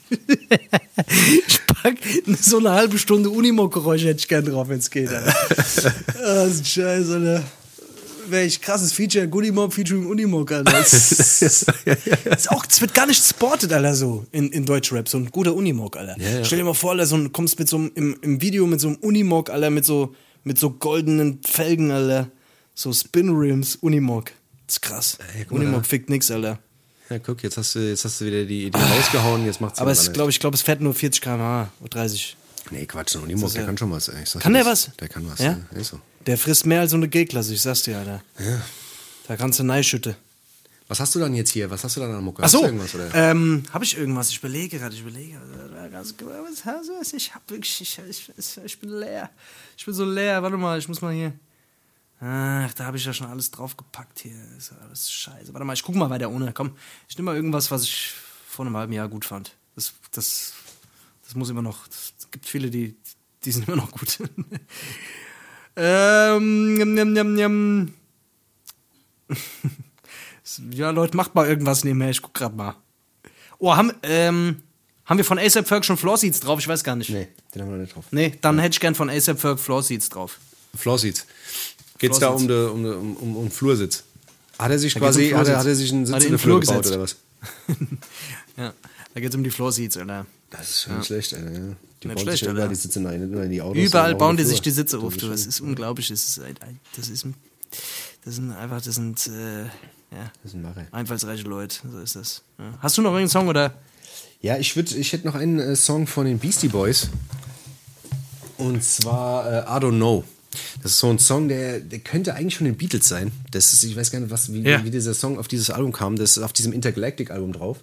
ich pack so eine halbe Stunde Unimog-Geräusche hätte ich gern drauf, wenn es geht, Alter. das ist ein Scheiß, Alter. Welch krasses Feature, Goodie-Mob featuring Unimog, Alter. Das ist, das ist auch, es wird gar nicht sportet, Alter, so in, in Deutschrap. So ein guter Unimog, Alter. Ja, ja. Stell dir mal vor, Alter, so ein, kommst mit so einem, im, im Video mit so einem Unimog, Alter, mit so, mit so goldenen Felgen, Alter. So Spin-Rims, Unimog. Das ist krass. Ey, Unimog fickt nix, Alter. Ja, guck, jetzt hast du, jetzt hast du wieder die, die rausgehauen, jetzt macht's Aber es, glaub, ich glaube, es fährt nur 40 km/h oder 30. Nee, Quatsch, ein Unimog, der ja- kann schon was. Ey. Kann der was? Der kann was, Ja? ja. Ist so. Der frisst mehr als so eine G-Klasse, ich sag's dir, Alter. Ja. Da kannst du neischütte. Was hast du dann jetzt hier? Was hast du dann an Mucke? Ach Hast so, du irgendwas, oder? ähm, habe ich irgendwas? Ich überlege gerade, ich überlege. Ganz was hast du? Ich hab wirklich, ich, ich, ich, ich bin leer. Ich bin so leer. Warte mal, ich muss mal hier. Ach, da habe ich ja schon alles draufgepackt hier. Ist ja alles scheiße. Warte mal, ich gucke mal weiter ohne. Komm, ich nehme mal irgendwas, was ich vor einem halben Jahr gut fand. Das, das, das muss immer noch. Es gibt viele, die, die sind immer noch gut. ähm, njam, njam, njam, njam. Ja, Leute, macht mal irgendwas nebenher. Ich guck grad mal. Oh, haben, ähm, haben wir von ASAP Ferg schon Floor Seats drauf? Ich weiß gar nicht. nee, den haben wir noch nicht drauf. Nee, dann hätte ich gern von ASAP Ferg Floor Seats drauf. Floorseats. Geht's da um, de, um, de, um, um, um Flursitz? Hat er sich Da quasi, um hat er, hat er sich einen Sitz in in der Flur den Flur gebaut oder was? ja, da geht es um die Floor Seats, oder? Das ist schon ja. schlecht, Alter. Ja. Die nicht schlecht, oder? Die sitzen in die Autos. Überall bauen die sich die Sitze auf, du. Das ist unglaublich. Das ist, das ist, das sind einfach, das sind, äh, ja, das sind Mache. einfallsreiche Leute. So ist das. Ja. Hast du noch irgendeinen Song, oder? Ja, ich ich hätte noch einen äh, Song von den Beastie Boys. Und zwar äh, I Don't Know. Das ist so ein Song, der, der könnte eigentlich von den Beatles sein. Das ist, ich weiß gar nicht, was, wie, ja. wie dieser Song auf dieses Album kam. Das ist auf diesem Intergalactic-Album drauf.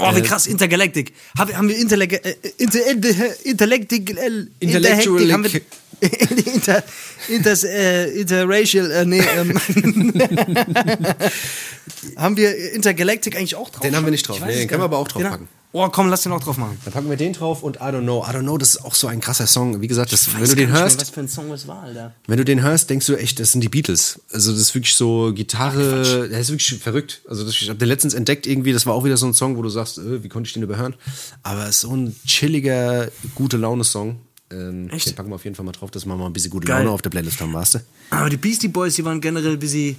Oh, wie äh, krass, Intergalactic. Haben, haben wir Interle äh, Inter, Inter, Intergalactic, äh, Intellectual wir, inter, inter, äh, interracial, äh, nee, ähm, haben wir Intergalactic eigentlich auch drauf? Den haben wir nicht drauf. Nee, den können wir aber auch drauf packen. Oh, komm, lass den auch drauf machen. Dann packen wir den drauf und I don't know. I don't know, das ist auch so ein krasser Song. Wie gesagt, das, wenn du den hörst. Mehr, was für ein Song das war, Alter. Wenn du den hörst, denkst du echt, das sind die Beatles. Also, das ist wirklich so Gitarre. Der ist wirklich verrückt. Also, das, ich habe den letztens entdeckt irgendwie. Das war auch wieder so ein Song, wo du sagst, äh, wie konnte ich den überhören? Aber es ist so ein chilliger, gute Laune-Song. Ähm, Echt? Den packen wir auf jeden Fall mal drauf, dass wir mal ein bisschen gute Geil. Laune auf der Playlist haben, weißt du? Aber die Beastie Boys, die waren generell ein bisschen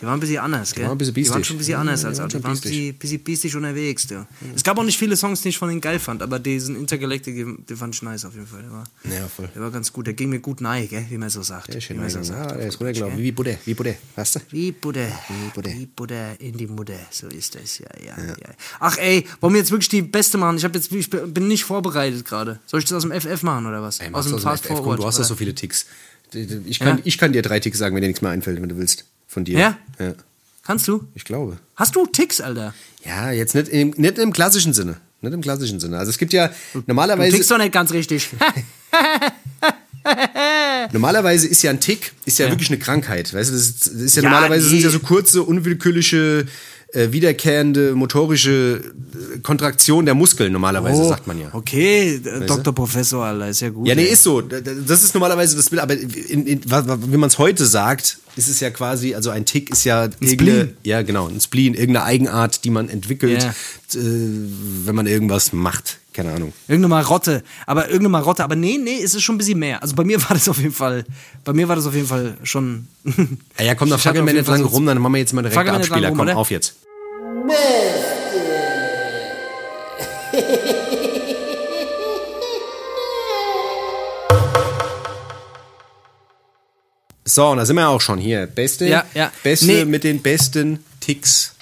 die waren ein bisschen anders, gell? Die waren, ein bisschen die waren schon ein bisschen anders als alle. Die waren ein bisschen, bisschen biestisch unterwegs, ja. Es gab auch nicht viele Songs, die ich von denen geil fand, aber diesen Intergalactic, den fand ich nice auf jeden Fall. Der war, ja, voll. Der war ganz gut, der ging mir gut nahe, gell? Wie man so sagt. Der ist schön wie so sagt. Ja, der ist runtergelaufen, wie Buddha, wie Buddha, weißt du? Wie Buddha, wie Buddha. Wie Buddha in die Mutter, so ist das, ja, ja, ja. ja. Ach ey, wollen wir jetzt wirklich die Beste machen? Ich, hab jetzt, ich bin nicht vorbereitet gerade. Soll ich das aus dem FF machen oder was? Ey, aus dem Fast Forward? Du hast doch so viele Ticks. Ich kann, ja? ich kann dir drei Ticks sagen, wenn dir nichts mehr einfällt, wenn du willst. Von dir. Ja? Ja. Kannst du? Ich glaube. Hast du Ticks, Alter? Ja, jetzt nicht im, nicht im klassischen Sinne. Nicht im klassischen Sinne. Also es gibt ja normalerweise. Du tickst doch nicht ganz richtig. normalerweise ist ja ein Tick, ist ja, ja, wirklich eine Krankheit. Weißt du, das ist, das ist ja, ja, normalerweise nee. sind ja so kurze, unwillkürliche äh, wiederkehrende motorische äh, Kontraktion der Muskeln, normalerweise, oh, sagt man ja. Okay, weißt Dr. Professor, Alter, ist ja gut. Ja, nee, ey. ist so. Das ist normalerweise das Bild, aber in, in, wie man es heute sagt, ist es ja quasi, also ein Tick ist ja ein Spleen. Ja, genau, ein Spleen, irgendeine Eigenart, die man entwickelt, yeah. äh, wenn man irgendwas macht. Keine Ahnung. Irgendeine Marotte. Aber irgendeine Marotte. Aber nee, nee, es ist schon ein bisschen mehr. Also bei mir war das auf jeden Fall, bei mir war das auf jeden Fall schon. ja, ja komm, da fackeln wir nicht lange rum, dann machen wir jetzt mal direkt einen Abspieler. Rum, komm, oder? auf jetzt. So, und da sind wir auch schon hier. Beste, ja, ja. Beste nee. mit den besten Ticks.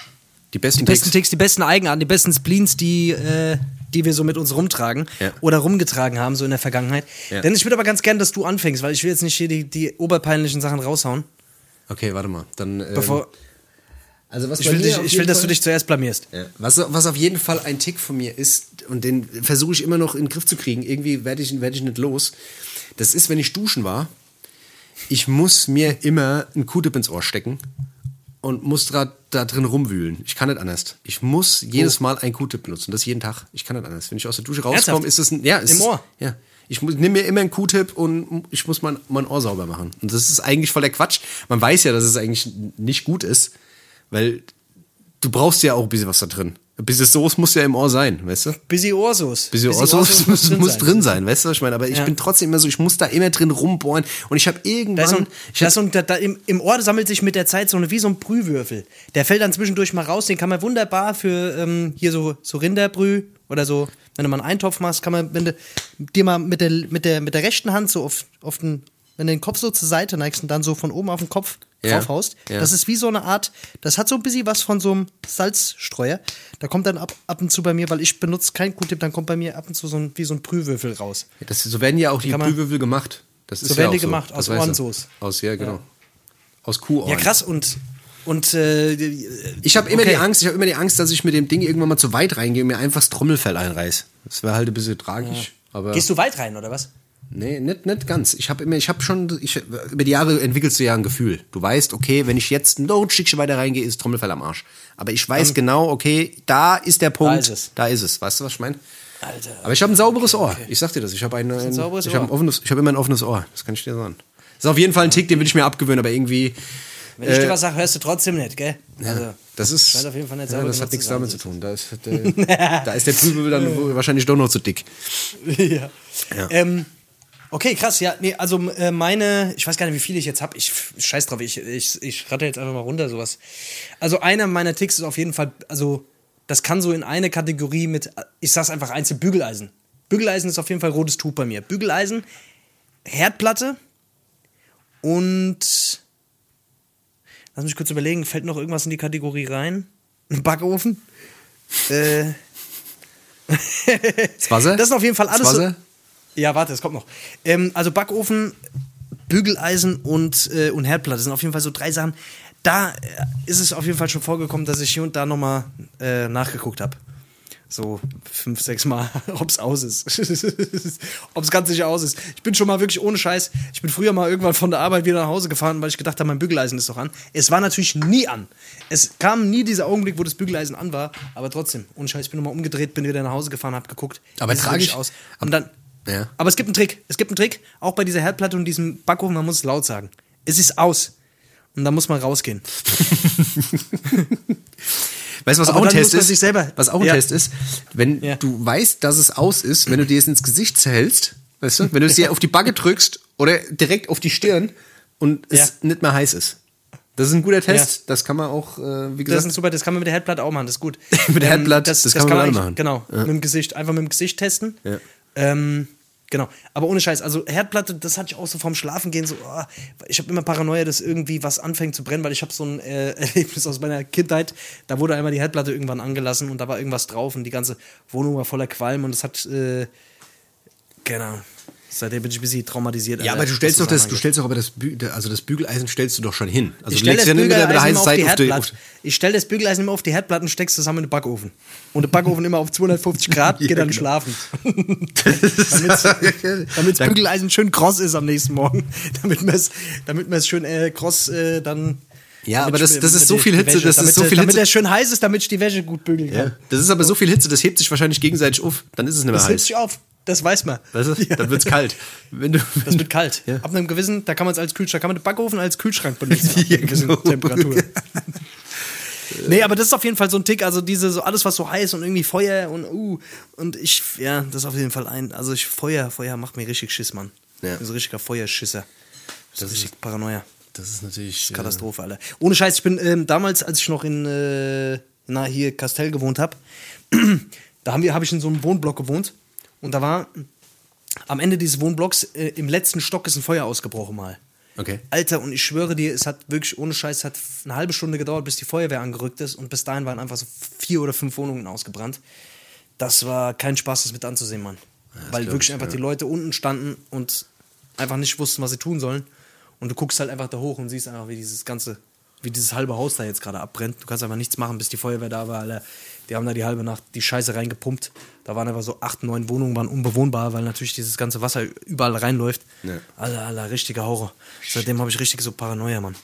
Die besten, die besten Ticks. die besten Eigenarten, die besten Spleens, die, äh, die wir so mit uns rumtragen ja. oder rumgetragen haben, so in der Vergangenheit. Ja. Denn ich würde aber ganz gern, dass du anfängst, weil ich will jetzt nicht hier die, die oberpeinlichen Sachen raushauen. Okay, warte mal. Dann, ähm, Bevor, also was ich will, dich, ich will dass du dich zuerst blamierst. Ja. Was, was auf jeden Fall ein Tick von mir ist, und den versuche ich immer noch in den Griff zu kriegen, irgendwie werde ich, werd ich nicht los. Das ist, wenn ich duschen war, ich muss mir immer einen Q-Tip ins Ohr stecken und muss da, da drin rumwühlen. Ich kann nicht anders. Ich muss jedes oh. Mal einen Q-Tip benutzen. Das jeden Tag. Ich kann nicht anders. Wenn ich aus der Dusche rauskomme, ist es ein. Ja, ist, Im Ohr. Ja. Ich nehme mir immer einen Q-Tip und ich muss mein, mein Ohr sauber machen. Und das ist eigentlich voll der Quatsch. Man weiß ja, dass es eigentlich nicht gut ist, weil du brauchst ja auch ein bisschen was da drin. Ein bisschen Soße muss ja im Ohr sein, weißt du? Bisschen Ohrsoße. Bisschen Ohrsoße muss, drin, muss sein. drin sein, weißt du, was ich meine? Aber ich ja. bin trotzdem immer so, ich muss da immer drin rumbohren und ich habe irgendwann... Da so ein, ich hab, so ein, da, da im, Im Ohr sammelt sich mit der Zeit so eine, wie so ein Brühwürfel. Der fällt dann zwischendurch mal raus, den kann man wunderbar für ähm, hier so, so Rinderbrüh oder so, wenn du mal einen Eintopf machst, kann man, wenn du dir mal mit der, mit der, mit der rechten Hand so auf, auf den wenn du den Kopf so zur Seite neigst und dann so von oben auf den Kopf ja. draufhaust. Ja. Das ist wie so eine Art, das hat so ein bisschen was von so einem Salzstreuer. Da kommt dann ab, ab und zu bei mir, weil ich benutze kein Q-Tip, dann kommt bei mir ab und zu so ein, wie so ein Prühwürfel raus. Ja, das, so werden ja auch die Prühwürfel gemacht. Das ist so werden die so. gemacht, aus Ohrensoße. Aus, ja, genau. Aus Kuhohren. Ja, krass und und äh, ich habe immer okay. die Angst, ich habe immer die Angst, dass ich mit dem Ding irgendwann mal zu weit reingehe und mir einfach das Trommelfell einreiß. Das wäre halt ein bisschen tragisch. Aber Gehst du weit rein oder was? Nee, nicht, nicht ganz. Ich habe immer, ich habe schon, ich, über die Jahre entwickelst du ja ein Gefühl. Du weißt, okay, wenn ich jetzt noch ein Stückchen weiter reingehe, ist Trommelfell am Arsch. Aber ich weiß um, genau, okay, da ist der Punkt. Da ist es. Da ist es. Weißt du, was ich meine? Alter. Aber ich habe ein sauberes Ohr. Okay. Ich sag dir das. Ich habe ein, ein, ein sauberes ich habe ein ich habe immer ein offenes Ohr. Das kann ich dir sagen. Das ist auf jeden Fall ein Tick, den will ich mir abgewöhnen, aber irgendwie. Wenn ich dir äh, was sage, hörst du trotzdem nicht, gell? Ja, also, das ist. Ich auf jeden Fall nicht ja, das hat nichts damit zu tun. Da ist, der, da ist der Prügel dann wahrscheinlich doch noch zu dick. ja. ja. Ähm, Okay, krass, ja. Nee, also äh, meine, ich weiß gar nicht, wie viele ich jetzt habe. Ich scheiß drauf, ich, ich, ich rate jetzt einfach mal runter sowas. Also einer meiner Ticks ist auf jeden Fall, also das kann so in eine Kategorie mit, ich sag's einfach einzeln, Bügeleisen. Bügeleisen ist auf jeden Fall rotes Tuch bei mir. Bügeleisen, Herdplatte und lass mich kurz überlegen, fällt noch irgendwas in die Kategorie rein? Ein Backofen? äh. das Wasser? Das ist auf jeden Fall alles. Das Wasser? So, ja, warte, es kommt noch. Ähm, also Backofen, Bügeleisen und, äh, und Herdplatte sind auf jeden Fall so drei Sachen. Da äh, ist es auf jeden Fall schon vorgekommen, dass ich hier und da nochmal äh, nachgeguckt habe so fünf, sechs Mal, ob es aus ist. ob es ganz sicher aus ist. Ich bin schon mal wirklich ohne Scheiß. Ich bin früher mal irgendwann von der Arbeit wieder nach Hause gefahren, weil ich gedacht habe, mein Bügeleisen ist doch an. Es war natürlich nie an. Es kam nie dieser Augenblick, wo das Bügeleisen an war, aber trotzdem, ohne Scheiß, ich bin nochmal umgedreht, bin wieder nach Hause gefahren, hab geguckt. Aber trage ich aus. Und dann. Ja. Aber es gibt einen Trick. Es gibt einen Trick, auch bei dieser Herdplatte und diesem Backofen, man muss es laut sagen. Es ist aus. Und da muss man rausgehen. Weißt du, was auch ein Test ist? Was auch ein ja. Test ist, wenn ja. du weißt, dass es aus ist, wenn du dir es ins Gesicht hältst, weißt du, wenn du es dir auf die Backe drückst oder direkt auf die Stirn und es nicht mehr heiß ist. Das ist ein guter Test. Ja. Das kann man auch, äh, wie gesagt. Das ist super. Das kann man mit der Herdplatte auch machen. Das ist gut. mit der Herdplatte, ähm, das, das, das, kann man, kann man machen. Genau. Ja. Mit dem Gesicht. Einfach mit dem Gesicht testen. Ja. Ähm, Genau, aber ohne Scheiß, also Herdplatte, das hatte ich auch so vorm Schlafengehen so, oh, ich habe immer Paranoia, dass irgendwie was anfängt zu brennen, weil ich habe so ein äh, Erlebnis aus meiner Kindheit, da wurde einmal die Herdplatte irgendwann angelassen und da war irgendwas drauf und die ganze Wohnung war voller Qualm und das hat, äh, genau, Seitdem bin ich ein bisschen traumatisiert. Ja, aber du stellst doch das, du stellst doch aber das, also das Bügeleisen stellst du doch schon hin. Also ich stell das Bügeleisen auf die Herdplatte. Ich stell das Bügeleisen immer auf die Herdplatte und steck's zusammen in den Backofen. Und der Backofen immer auf 250 Grad, geht ja, dann genau. schlafen. damit das Bügeleisen schön kross ist am nächsten Morgen. damit man es damit schön äh, kross äh, dann ja, aber das, das ist so viel Hitze, das ist so viel Hitze. Damit er schön heiß ist, damit ich die Wäsche gut bügeln kann. Ja, das ist aber so viel Hitze, das hebt sich wahrscheinlich gegenseitig auf. Dann ist es nicht mehr das heiß. Das hebt sich auf. Das weiß man. Weißt du? ja. Dann wird's kalt. Wenn du, wenn das wird kalt. Ja. Ab einem gewissen, da kann man es als Kühlschrank, kann man den Backofen als Kühlschrank benutzen. gewissen genau. Temperatur. nee, aber das ist auf jeden Fall so ein Tick, also diese, so alles, was so heiß und irgendwie Feuer und uh, und ich, ja, das ist auf jeden Fall ein, also ich, Feuer, Feuer macht mir richtig Schiss, Mann. Ja. So richtiger Feuerschisser. Das, das ist richtig Paranoia. Das ist natürlich. Äh, Katastrophe, Alter. Ohne Scheiß, ich bin ähm, damals, als ich noch in, äh, na, hier Castell gewohnt habe, da haben wir, habe ich in so einem Wohnblock gewohnt. Und da war am Ende dieses Wohnblocks äh, im letzten Stock ist ein Feuer ausgebrochen mal. Okay. Alter, und ich schwöre dir, es hat wirklich ohne Scheiß hat eine halbe Stunde gedauert, bis die Feuerwehr angerückt ist und bis dahin waren einfach so vier oder fünf Wohnungen ausgebrannt. Das war kein Spaß, das mit anzusehen, Mann. Ja, Weil wirklich ich, einfach ja. die Leute unten standen und einfach nicht wussten, was sie tun sollen. Und du guckst halt einfach da hoch und siehst einfach, wie dieses ganze, wie dieses halbe Haus da jetzt gerade abbrennt. Du kannst einfach nichts machen, bis die Feuerwehr da war, Alter. Die haben da die halbe Nacht die Scheiße reingepumpt. Da waren einfach so acht, neun Wohnungen waren unbewohnbar, weil natürlich dieses ganze Wasser überall reinläuft. Ja. Alter, Alter, richtiger Horror. Seitdem habe ich richtig so Paranoia, Mann.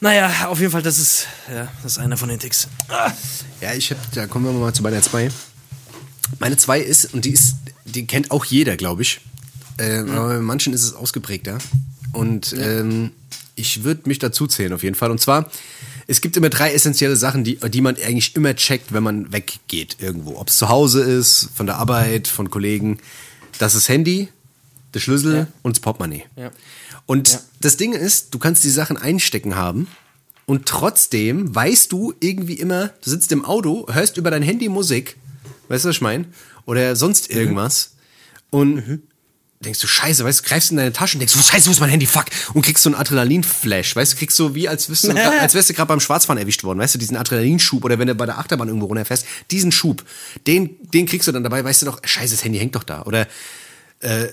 Naja, auf jeden Fall, das ist, ja, das ist einer von den Ticks. Ah. Ja, ich hab, da kommen wir mal zu meiner 2. Meine 2 ist, und die ist, die kennt auch jeder, glaube ich. Äh, mhm. Aber bei manchen ist es ausgeprägter. Und ja. ähm, ich würde mich dazu zählen, auf jeden Fall. Und zwar, es gibt immer drei essentielle Sachen, die, die man eigentlich immer checkt, wenn man weggeht irgendwo. Ob es zu Hause ist, von der Arbeit, von Kollegen. Das ist Handy, der Schlüssel ja. und das Portemonnaie. Ja. Und ja. das Ding ist, du kannst die Sachen einstecken haben und trotzdem weißt du irgendwie immer, du sitzt im Auto, hörst über dein Handy Musik, weißt du, was ich meine? Oder sonst mhm. irgendwas. Mhm. Und mhm denkst du, scheiße, weißt du, greifst in deine Tasche und denkst, du, scheiße, wo ist mein Handy, fuck, und kriegst so einen Adrenalinflash, weißt du, kriegst so wie, als wärst du, als wärst du gerade beim Schwarzfahren erwischt worden, weißt du, diesen Adrenalinschub oder wenn du bei der Achterbahn irgendwo runterfährst, diesen Schub, den, den kriegst du dann dabei, weißt du doch, scheiße, das Handy hängt doch da, oder, äh,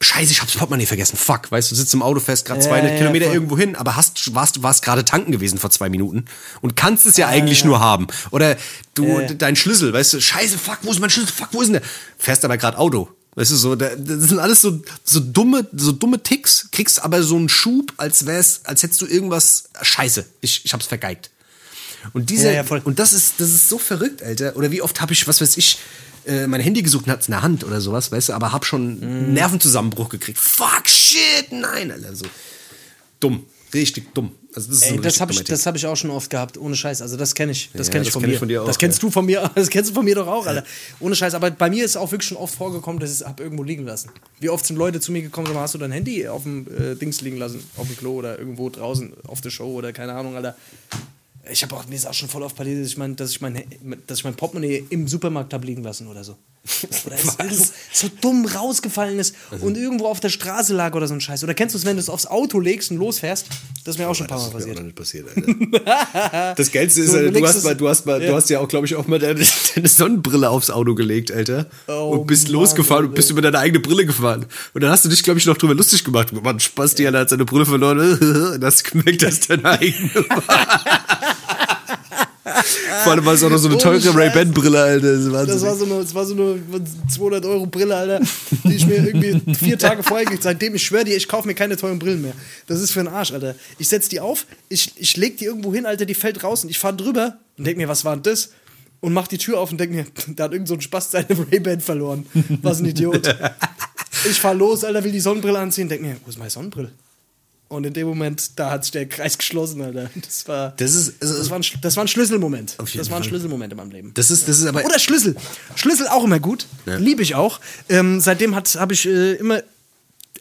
scheiße, ich hab's Portemonnaie vergessen, fuck, weißt du, du sitzt im Auto fest, gerade 200 ja, Kilometer voll. irgendwo hin, aber hast, warst, warst gerade tanken gewesen vor zwei Minuten und kannst es ja, ja eigentlich nur haben, oder du, dein Schlüssel, weißt du, scheiße, fuck, wo ist mein Schlüssel, fuck, wo ist denn der, fährst aber gerade Auto, Weißt du, so, das sind alles so, so dumme, so dumme Ticks, kriegst aber so einen Schub, als wär's, als hättest du irgendwas, scheiße, ich, ich hab's vergeigt. Und diese, ja, ja, und das ist, das ist so verrückt, Alter. Oder wie oft habe ich, was weiß ich, äh, mein Handy gesucht und hat's in der Hand oder sowas, weißt du, aber hab schon mm. Nervenzusammenbruch gekriegt. Fuck, shit, nein, Alter, so. Dumm, richtig dumm. Also das Ey, das habe ich, hab ich auch schon oft gehabt, ohne Scheiß. Also das kenne ich. Das ja, kenne ich, von, kenn ich von dir. Auch, das kennst ja. du von mir. Das kennst du von mir doch auch, Alter. Ohne Scheiß. Aber bei mir ist auch wirklich schon oft vorgekommen, dass ich es habe irgendwo liegen lassen. Wie oft sind Leute zu mir gekommen und hast du dein Handy auf dem äh, Dings liegen lassen, auf dem Klo oder irgendwo draußen auf der Show oder keine Ahnung, Alter. Ich habe auch, mir ist auch schon voll oft passiert, dass ich mein, dass ich mein, dass ich mein Portemonnaie im Supermarkt habe liegen lassen oder so. Oder es irgendwo so dumm rausgefallen ist Also und irgendwo auf der Straße lag oder so ein Scheiß. Oder kennst du es, wenn du es aufs Auto legst und losfährst? Das ist mir auch schon ein paar Mal Das ist mir passiert. auch noch nicht passiert, Alter. Das Geilste ist, So, Alter, du hast mal, du, hast mal, es- du ja. hast ja auch, glaube ich, auch mal deine, deine Sonnenbrille aufs Auto gelegt, Alter. Oh und bist Mann, losgefahren und Alter. bist über deine eigene Brille gefahren. Und dann hast du dich, glaube ich, noch drüber lustig gemacht. Mann, Spaß, die hat seine Brille verloren. Und hast gemerkt, dass deine eigene war. Vor allem war es auch noch so eine Ohne teure. Ray-Ban-Brille, Alter. Das, Das war so eine, das war so eine 200 Euro Brille, Alter, die ich mir irgendwie vier Tage vorher gekriegt Seitdem, ich schwöre dir, ich kaufe mir keine teuren Brillen mehr. Das ist für einen Arsch, Alter. Ich setz die auf, ich, ich leg die irgendwo hin, Alter, die fällt raus und ich fahr drüber und denk mir, was war denn das? Und mach die Tür auf und denk mir, da hat irgend so ein Spaß seine Ray-Ban verloren. Was ein Idiot. Ich fahr los, Alter, will die Sonnenbrille anziehen, denk mir, wo ist meine Sonnenbrille? Und in dem Moment, da hat sich der Kreis geschlossen, Alter. Das war, Das ist, also, das war, ein, das war ein Schlüsselmoment. Das war ein. Schlüsselmoment in meinem Leben. das ist, das ist aber. Oder Schlüssel. Schlüssel auch immer gut. Ja. Liebe ich auch. Ähm, seitdem habe ich äh, immer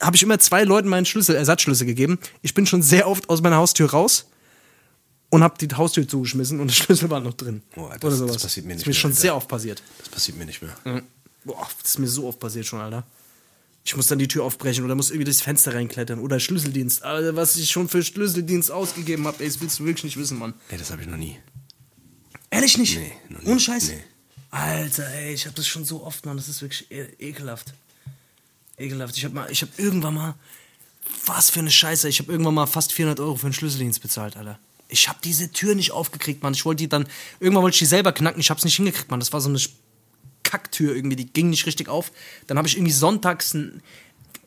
habe ich immer zwei Leuten meinen Schlüssel, Ersatzschlüssel gegeben. Ich bin schon sehr oft aus meiner Haustür raus und habe die Haustür zugeschmissen und der Schlüssel war noch drin. Oh, das- Oder das sowas. passiert mir Das nicht ist mir mehr, schon Alter. sehr oft passiert. Das passiert mir nicht mehr. Boah, das ist mir so oft passiert schon, Alter. Ich muss dann die Tür aufbrechen oder muss irgendwie durchs Fenster reinklettern oder Schlüsseldienst. Alter, was ich schon für Schlüsseldienst ausgegeben habe, das willst du wirklich nicht wissen, Mann. Ey, das habe ich noch nie. Ehrlich nicht? Nee, noch nie. Ohne Scheiß? Nee. Alter, ey, ich habe das schon so oft, Mann. Das ist wirklich e ekelhaft. Ekelhaft. Ich habe mal, ich habe irgendwann mal, was für eine Scheiße. Ich habe irgendwann mal fast 400 Euro für einen Schlüsseldienst bezahlt, Alter. Ich habe diese Tür nicht aufgekriegt, Mann. Ich wollte die dann, irgendwann wollte ich die selber knacken. Ich habe es nicht hingekriegt, Mann. Das war so eine Kacktür irgendwie, die ging nicht richtig auf. Dann habe ich irgendwie sonntags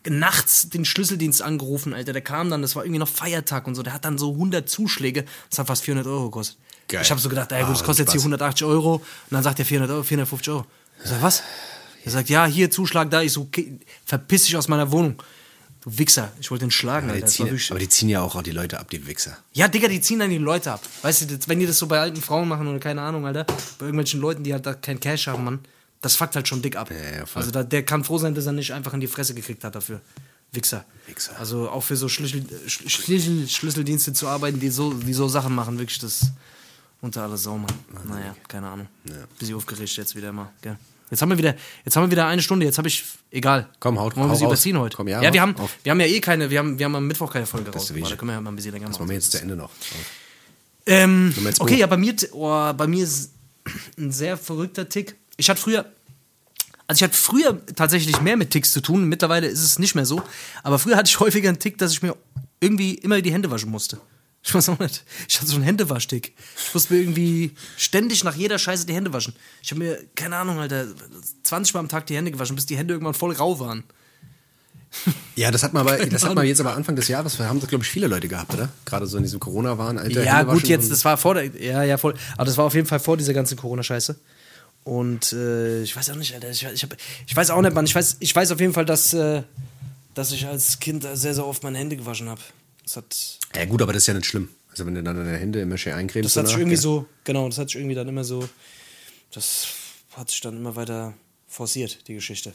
nachts den Schlüsseldienst angerufen, Alter. Der kam dann, das war irgendwie noch Feiertag und so. Der hat dann so 100 Zuschläge. Das hat fast 400 Euro gekostet. Geil. Ich habe so gedacht, ey, gut, das Ah, kostet jetzt hier Spaß. 180 Euro. Und dann sagt er 400 Euro, 450 Euro. Ich sag, was? Er sagt, ja, hier Zuschlag da. Ich so, okay, verpiss dich aus meiner Wohnung. Du Wichser. Ich wollte den schlagen, Aber die, ziehen, aber die ziehen ja auch die Leute ab, die Wichser. ja, Digga, die ziehen dann die Leute ab. Weißt du, wenn die das so bei alten Frauen machen oder keine Ahnung, Alter, bei irgendwelchen Leuten, die halt da kein Cash haben, Mann, das fuckt halt schon dick ab. Ja, ja, also da, der kann froh sein, dass er nicht einfach in die Fresse gekriegt hat dafür. Wichser. Wichser. Also auch für so Schlüssel, Sch- Schlüssel, Schlüsseldienste zu arbeiten, die so, die so Sachen machen, wirklich das unter alle Sau, Mann. Naja, keine Ahnung. Ja. Bisschen aufgeregt jetzt wieder mal, gell. Jetzt haben wir wieder, jetzt haben wir wieder eine Stunde, jetzt habe ich, egal. Komm, haut- Wollen wir sie raus. überziehen heute? Komm, ja, ja, wir haben, auf. wir haben ja eh keine, wir haben, wir haben am Mittwoch keine Folge raus. wie ich. Da können wir ja mal ein bisschen länger Das machen. machen wir jetzt zu Ende noch. Ähm, okay, ja, bei mir, oh, bei mir ist ein sehr verrückter Tick. Ich hatte früher, also ich hatte früher tatsächlich mehr mit Ticks zu tun. Mittlerweile ist es nicht mehr so. Aber früher hatte ich häufiger einen Tick, dass ich mir irgendwie immer die Hände waschen musste. Ich weiß auch nicht. Ich hatte so einen Händewaschtick. Ich musste mir irgendwie ständig nach jeder Scheiße die Hände waschen. Ich habe mir, keine Ahnung, Alter, 20 Mal am Tag die Hände gewaschen, bis die Hände irgendwann voll rau waren. Ja, das hat man aber, das hat man jetzt aber Anfang des Jahres, haben das, glaube ich, viele Leute gehabt, oder? Gerade so in diesem Corona-Wahn, Alter. Ja, gut, jetzt, das war vor der, ja, ja, voll. Aber das war auf jeden Fall vor dieser ganzen Corona-Scheiße. Und äh, ich weiß auch nicht, Alter. Ich, ich, hab, ich weiß auch nicht, Mann. Ich weiß, ich weiß auf jeden Fall, dass, äh, dass ich als Kind sehr, sehr oft meine Hände gewaschen habe. Das hat, Ja, gut, aber das ist ja nicht schlimm. Also, wenn du dann deine Hände immer schön eincremst. das hat sich irgendwie gell? so, genau, das hat sich irgendwie dann immer so, das hat sich dann immer weiter forciert, die Geschichte.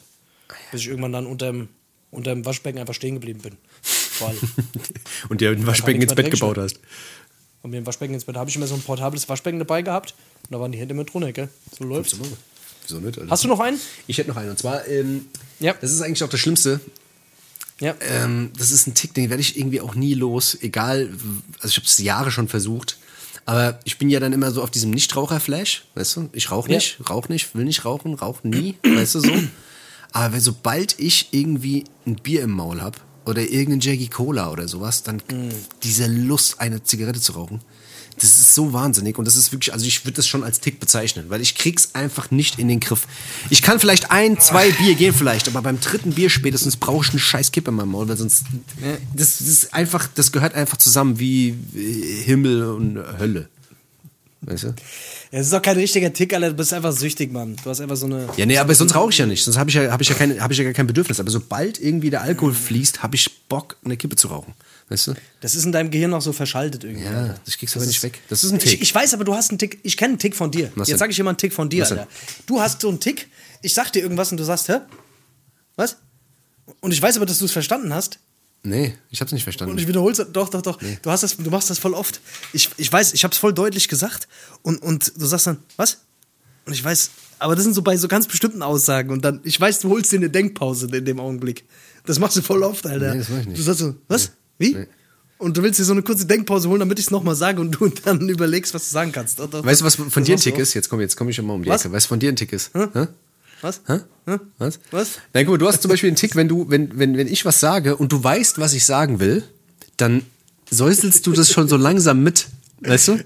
Bis ich irgendwann dann unterm, unterm Waschbecken einfach stehen geblieben bin. Vor allem. Und dir ein Waschbecken ins Bett gebaut hast. Und mir ein Waschbecken ins Bett. Da habe ich immer so ein portables Waschbecken dabei gehabt. Und da waren die Hände mit drunter, gell? So läuft's. Wieso nicht? Alter? Hast du noch einen? Ich hätte noch einen. Und zwar, ähm, Ja. das ist eigentlich auch das Schlimmste. Ja. Ähm, das ist ein Tick, den werde ich irgendwie auch nie los. Egal, also ich habe es Jahre schon versucht. Aber ich bin ja dann immer so auf diesem Nichtraucher-Flash, weißt du? Ich rauche Ja. nicht, rauche nicht, will nicht rauchen, rauche nie, weißt du so. Aber sobald ich irgendwie ein Bier im Maul habe oder irgendein Jackie Cola oder sowas, dann diese Lust, eine Zigarette zu rauchen, das ist so wahnsinnig und das ist wirklich, also ich würde das schon als Tick bezeichnen, weil ich krieg's einfach nicht in den Griff. Ich kann vielleicht ein, zwei Bier gehen vielleicht, aber beim dritten Bier spätestens brauche ich einen scheiß Kipp in meinem Maul, weil sonst, das, das ist einfach, das gehört einfach zusammen wie äh, Himmel und Hölle. Weißt du? Ja, das ist doch kein richtiger Tick, Alter. Du bist einfach süchtig, Mann. Du hast einfach so eine. Ja, nee, aber sonst rauche ich ja nicht. Sonst habe ich ja, hab ich, ja kein, hab ich ja gar kein Bedürfnis. Aber sobald irgendwie der Alkohol fließt, habe ich Bock, eine Kippe zu rauchen. Weißt du? Das ist in deinem Gehirn noch so verschaltet irgendwie. Ja, Alter. das kriegst du aber nicht weg. Das ist ein Tick. Ich, ich weiß, aber du hast einen Tick. Ich kenne einen Tick von dir. Was Jetzt sage ich mal einen Tick von dir, Was denn? Alter. Du hast so einen Tick. Ich sag dir irgendwas und du sagst, hä? Was? Und ich weiß aber, dass du es verstanden hast. Nee, ich hab's nicht verstanden. Und ich wiederhol's, doch, doch, doch. Nee. Du, hast das, du machst das voll oft. Ich, ich weiß, ich hab's voll deutlich gesagt und, und du sagst dann, was? Und ich weiß, aber das sind so bei so ganz bestimmten Aussagen und dann, ich weiß, du holst dir eine Denkpause in dem Augenblick. Das machst du voll oft, Alter. Nee, das mach ich nicht. Du sagst so, was? Nee. Wie? Nee. Und du willst dir so eine kurze Denkpause holen, damit ich es nochmal sage und du dann überlegst, was du sagen kannst. Doch, doch, weißt du, was von dir ein Tick ist? Jetzt komm, jetzt komm ich schon mal um die was? Ecke. Weißt du, von dir ein Tick ist? Hä? Was? Hä? Hä? Was? Was? Na guck mal, du hast zum Beispiel einen Tick, wenn du, wenn, wenn, wenn ich was sage und du weißt, was ich sagen will, dann säuselst du das schon so langsam mit. Weißt du?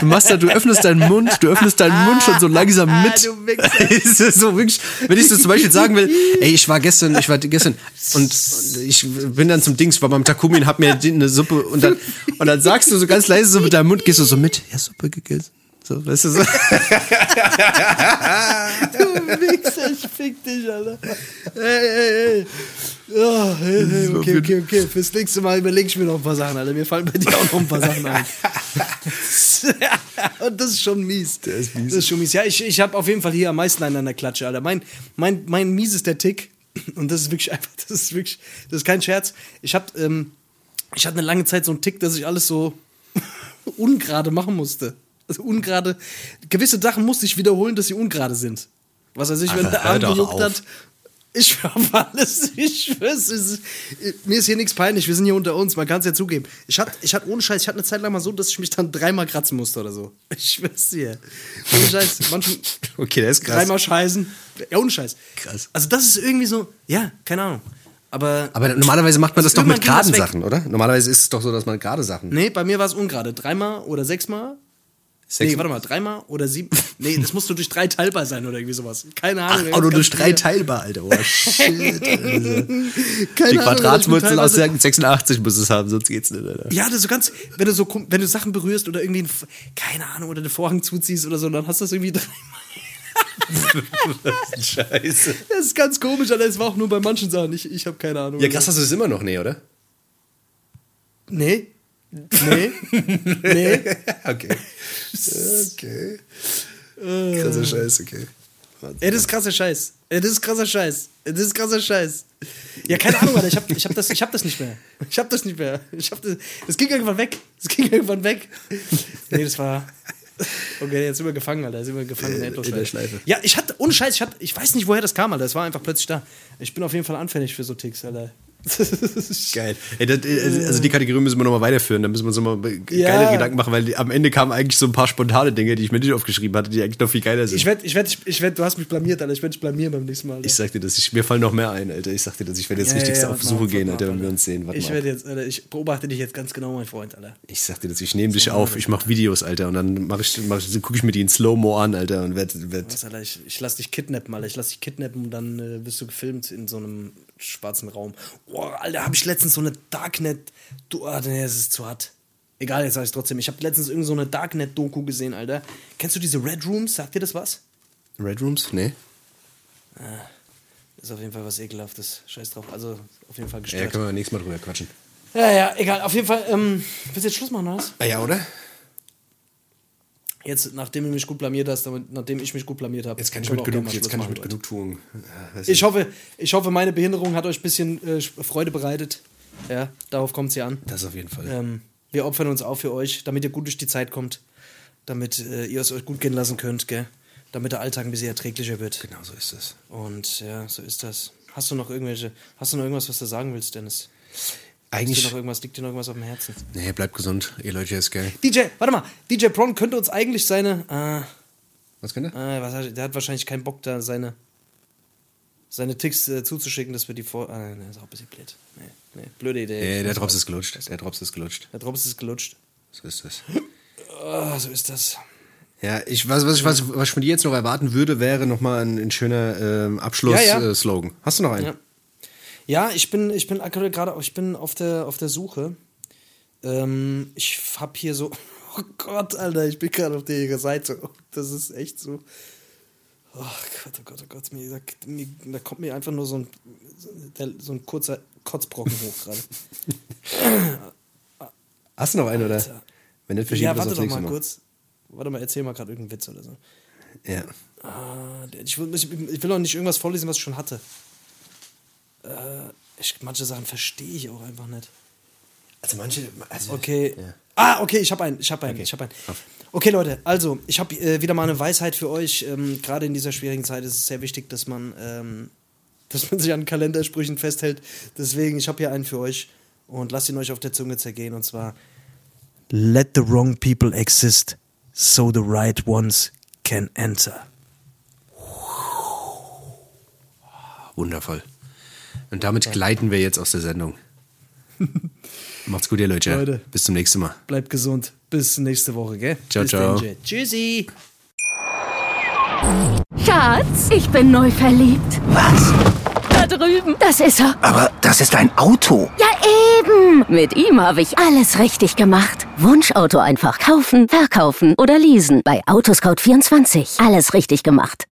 Du machst da, du öffnest deinen Mund, du öffnest deinen Mund schon so langsam ah, mit. Du so wirklich, wenn ich so zum Beispiel sagen will, ey, ich war gestern, ich war gestern und ich bin dann zum Dings, war beim Takumi und hab mir eine Suppe und dann, und dann sagst du so ganz leise so mit deinem Mund, gehst du so mit, ja, Suppe gegessen. So, weißt du so? du Wichser, ich fick dich, Alter. Hey, hey, hey. Oh, hey, hey, okay, okay, okay. Fürs nächste Mal überlege ich mir noch ein paar Sachen, Alter. Mir fallen bei dir auch noch ein paar Sachen ein. Und das ist schon mies. Der ist mies. Das ist schon mies. Ja, ich, ich habe auf jeden Fall hier am meisten einen an der Klatsche, Alter. Mein, mein, mein mies ist der Tick. Und das ist wirklich einfach, das ist wirklich, das ist kein Scherz. Ich hab, ähm, ich hatte eine lange Zeit so einen Tick, dass ich alles so ungerade machen musste also ungerade, gewisse Sachen musste ich wiederholen, dass sie ungerade sind. Was weiß ich, wenn der Arm gejuckt hat. Ich schwör alles, ich schwör's, ist, mir ist hier nichts peinlich, wir sind hier unter uns, man kann es ja zugeben. Ich hatte, ich hatte ohne Scheiß, ich hatte eine Zeit lang mal so, dass ich mich dann dreimal kratzen musste oder so. Ich schwör's dir. Ohne Scheiß, manchmal. Okay, das ist krass. Dreimal scheißen. Ja, ohne Scheiß. Krass. Also, das ist irgendwie so, ja, keine Ahnung. Aber, aber normalerweise macht man das doch mit geraden Sachen, oder? Normalerweise ist es doch so, dass man gerade Sachen. Nee, bei mir war es ungerade. Dreimal oder sechsmal Sechs nee, warte mal, dreimal oder sieben? Nee, das musst du durch drei teilbar sein oder irgendwie sowas. Keine Ahnung. Ach, oder durch drei teilbar, Alter. Oh, shit. Also. Die Quadratwurzel aus 86 muss es haben, sonst geht's nicht, Alter. Ja, das so ganz, wenn du so, wenn du Sachen berührst oder irgendwie, keine Ahnung, oder den Vorhang zuziehst oder so, dann hast du das irgendwie dreimal. Scheiße. Das ist ganz komisch, Alter. Es war auch nur bei manchen Sachen. Ich, ich habe keine Ahnung. Ja, krass, hast du das immer noch, nee, oder? Nee. Nee. nee. okay. Okay. Krasser Scheiß, okay. Ey, das ist krasser Scheiß. Das ist krasser Scheiß. Das ist krasser Scheiß. Ja, keine Ahnung, Alter. Ich hab, ich hab, das, ich hab das nicht mehr. Ich hab das nicht mehr. Ich hab das, das ging irgendwann weg. Das ging irgendwann weg. Nee, das war. Okay, jetzt sind wir gefangen, Alter. Jetzt sind wir gefangen in, in der Schleife. Ja, ich hatte, ohne Scheiß, ich, hatte, ich weiß nicht, woher das kam, Alter. Es war einfach plötzlich da. Ich bin auf jeden Fall anfällig für so Ticks, Alter. Geil. Ey, das, also die Kategorie müssen wir nochmal weiterführen. Da müssen wir uns nochmal ja. geile Gedanken machen, weil am Ende kamen eigentlich so ein paar spontane Dinge, die ich mir nicht aufgeschrieben hatte, die eigentlich noch viel geiler sind. Ich werde, ich werde, ich werd, du hast mich blamiert, Alter. Ich werde dich blamieren beim nächsten Mal. Alter. Ich sag dir das, ich, mir fallen noch mehr ein, Alter. Ich sag dir das, ich werde jetzt ja, richtig ja, auf Suche gehen, Alter, wenn wir uns sehen. Warte ich werde jetzt, Alter, ich beobachte dich jetzt ganz genau, mein Freund, Alter. Ich sag dir das, ich nehme dich auf, ich mache Videos, Alter, und dann mach ich, mach gucke ich mir die in Slow-Mo an, Alter, und werd, werd Was, Alter, ich, ich lass dich kidnappen, Alter. Ich lass dich kidnappen und dann äh, wirst du gefilmt in so einem schwarzen Raum. Oh, Alter, habe ich letztens so eine Darknet. Du, oh, nee, es ist zu hart. Egal, jetzt sag ich trotzdem. Ich habe letztens irgend so eine Darknet-Doku gesehen, Alter. Kennst du diese Red Rooms? Sagt dir das was? Red Rooms? Nee. Ah, ist auf jeden Fall was Ekelhaftes. Scheiß drauf. Also, auf jeden Fall gestört. Ja, können wir nächstes Mal drüber quatschen. Ja, ja, egal. Auf jeden Fall, ähm, willst du jetzt Schluss machen, oder was? Ah, ja, oder? Jetzt, nachdem du mich gut blamiert hast, nachdem ich mich gut blamiert habe. Jetzt kann ich mit genug, jetzt kann ich mit Genugtuung. Ich hoffe, ich hoffe, meine Behinderung hat euch ein bisschen äh, Freude bereitet. Ja, darauf kommt es ja an. Das auf jeden Fall. Ähm, wir opfern uns auch für euch, damit ihr gut durch die Zeit kommt, damit äh, ihr es euch gut gehen lassen könnt, gell? damit der Alltag ein bisschen erträglicher wird. Genau so ist es. Und ja, so ist das. Hast du noch irgendwelche, hast du noch irgendwas, was du sagen willst, Dennis? Eigentlich. Noch irgendwas, liegt dir noch irgendwas auf dem Herzen? Nee, bleibt gesund, ihr Leute, ist geil. DJ, warte mal, DJ Bron könnte uns eigentlich seine. Äh, was könnte? Äh, was, der hat wahrscheinlich keinen Bock, da seine, seine Ticks äh, zuzuschicken, dass wir die vor. Ah, nee, ist auch ein bisschen blöd. Nee, nee, blöde Idee. Nee, der Drops ist gelutscht. Der Drops ist gelutscht. Der Drops ist gelutscht. So ist das. oh, so ist das. Ja, ich, was, was, ich, was, was ich von dir jetzt noch erwarten würde, wäre nochmal ein, ein schöner ähm, Abschluss-Slogan. Ja, ja. äh, Hast du noch einen? Ja. Ja, ich bin, ich bin gerade, ich bin auf der, auf der Suche. Ähm, ich hab hier so, oh Gott, Alter, ich bin gerade auf der Seite. Das ist echt so. Oh Gott, oh Gott, oh Gott, mir, da, mir, da kommt mir einfach nur so ein, so ein kurzer Kotzbrocken hoch gerade. Hast du noch einen, oder? Wenn nicht ja, warte doch mal kurz. Warte mal, erzähl mal gerade irgendeinen Witz oder so. Ja. Ah, ich, will, ich will auch nicht irgendwas vorlesen, was ich schon hatte. Äh, ich, manche Sachen verstehe ich auch einfach nicht. Also manche. Also, okay. Ja. Ah, okay, ich habe einen. Ich habe einen. Okay. Ich habe einen. Okay, Leute, also ich habe äh, wieder mal eine Weisheit für euch. Ähm, Gerade in dieser schwierigen Zeit ist es sehr wichtig, dass man, ähm, dass man sich an Kalendersprüchen festhält. Deswegen, ich habe hier einen für euch und lasst ihn euch auf der Zunge zergehen. Und zwar: Let the wrong people exist, so the right ones can enter. Wundervoll. Und damit gleiten wir jetzt aus der Sendung. Macht's gut, ihr Leute. Leute. Bis zum nächsten Mal. Bleibt gesund. Bis nächste Woche, gell? Ciao, Bis ciao. Dann, Tschüssi. Schatz, ich bin neu verliebt. Was? Da drüben. Das ist er. Aber das ist ein Auto. Ja, eben. Mit ihm habe ich alles richtig gemacht. Wunschauto einfach kaufen, verkaufen oder leasen. Bei Autoscout24. Alles richtig gemacht.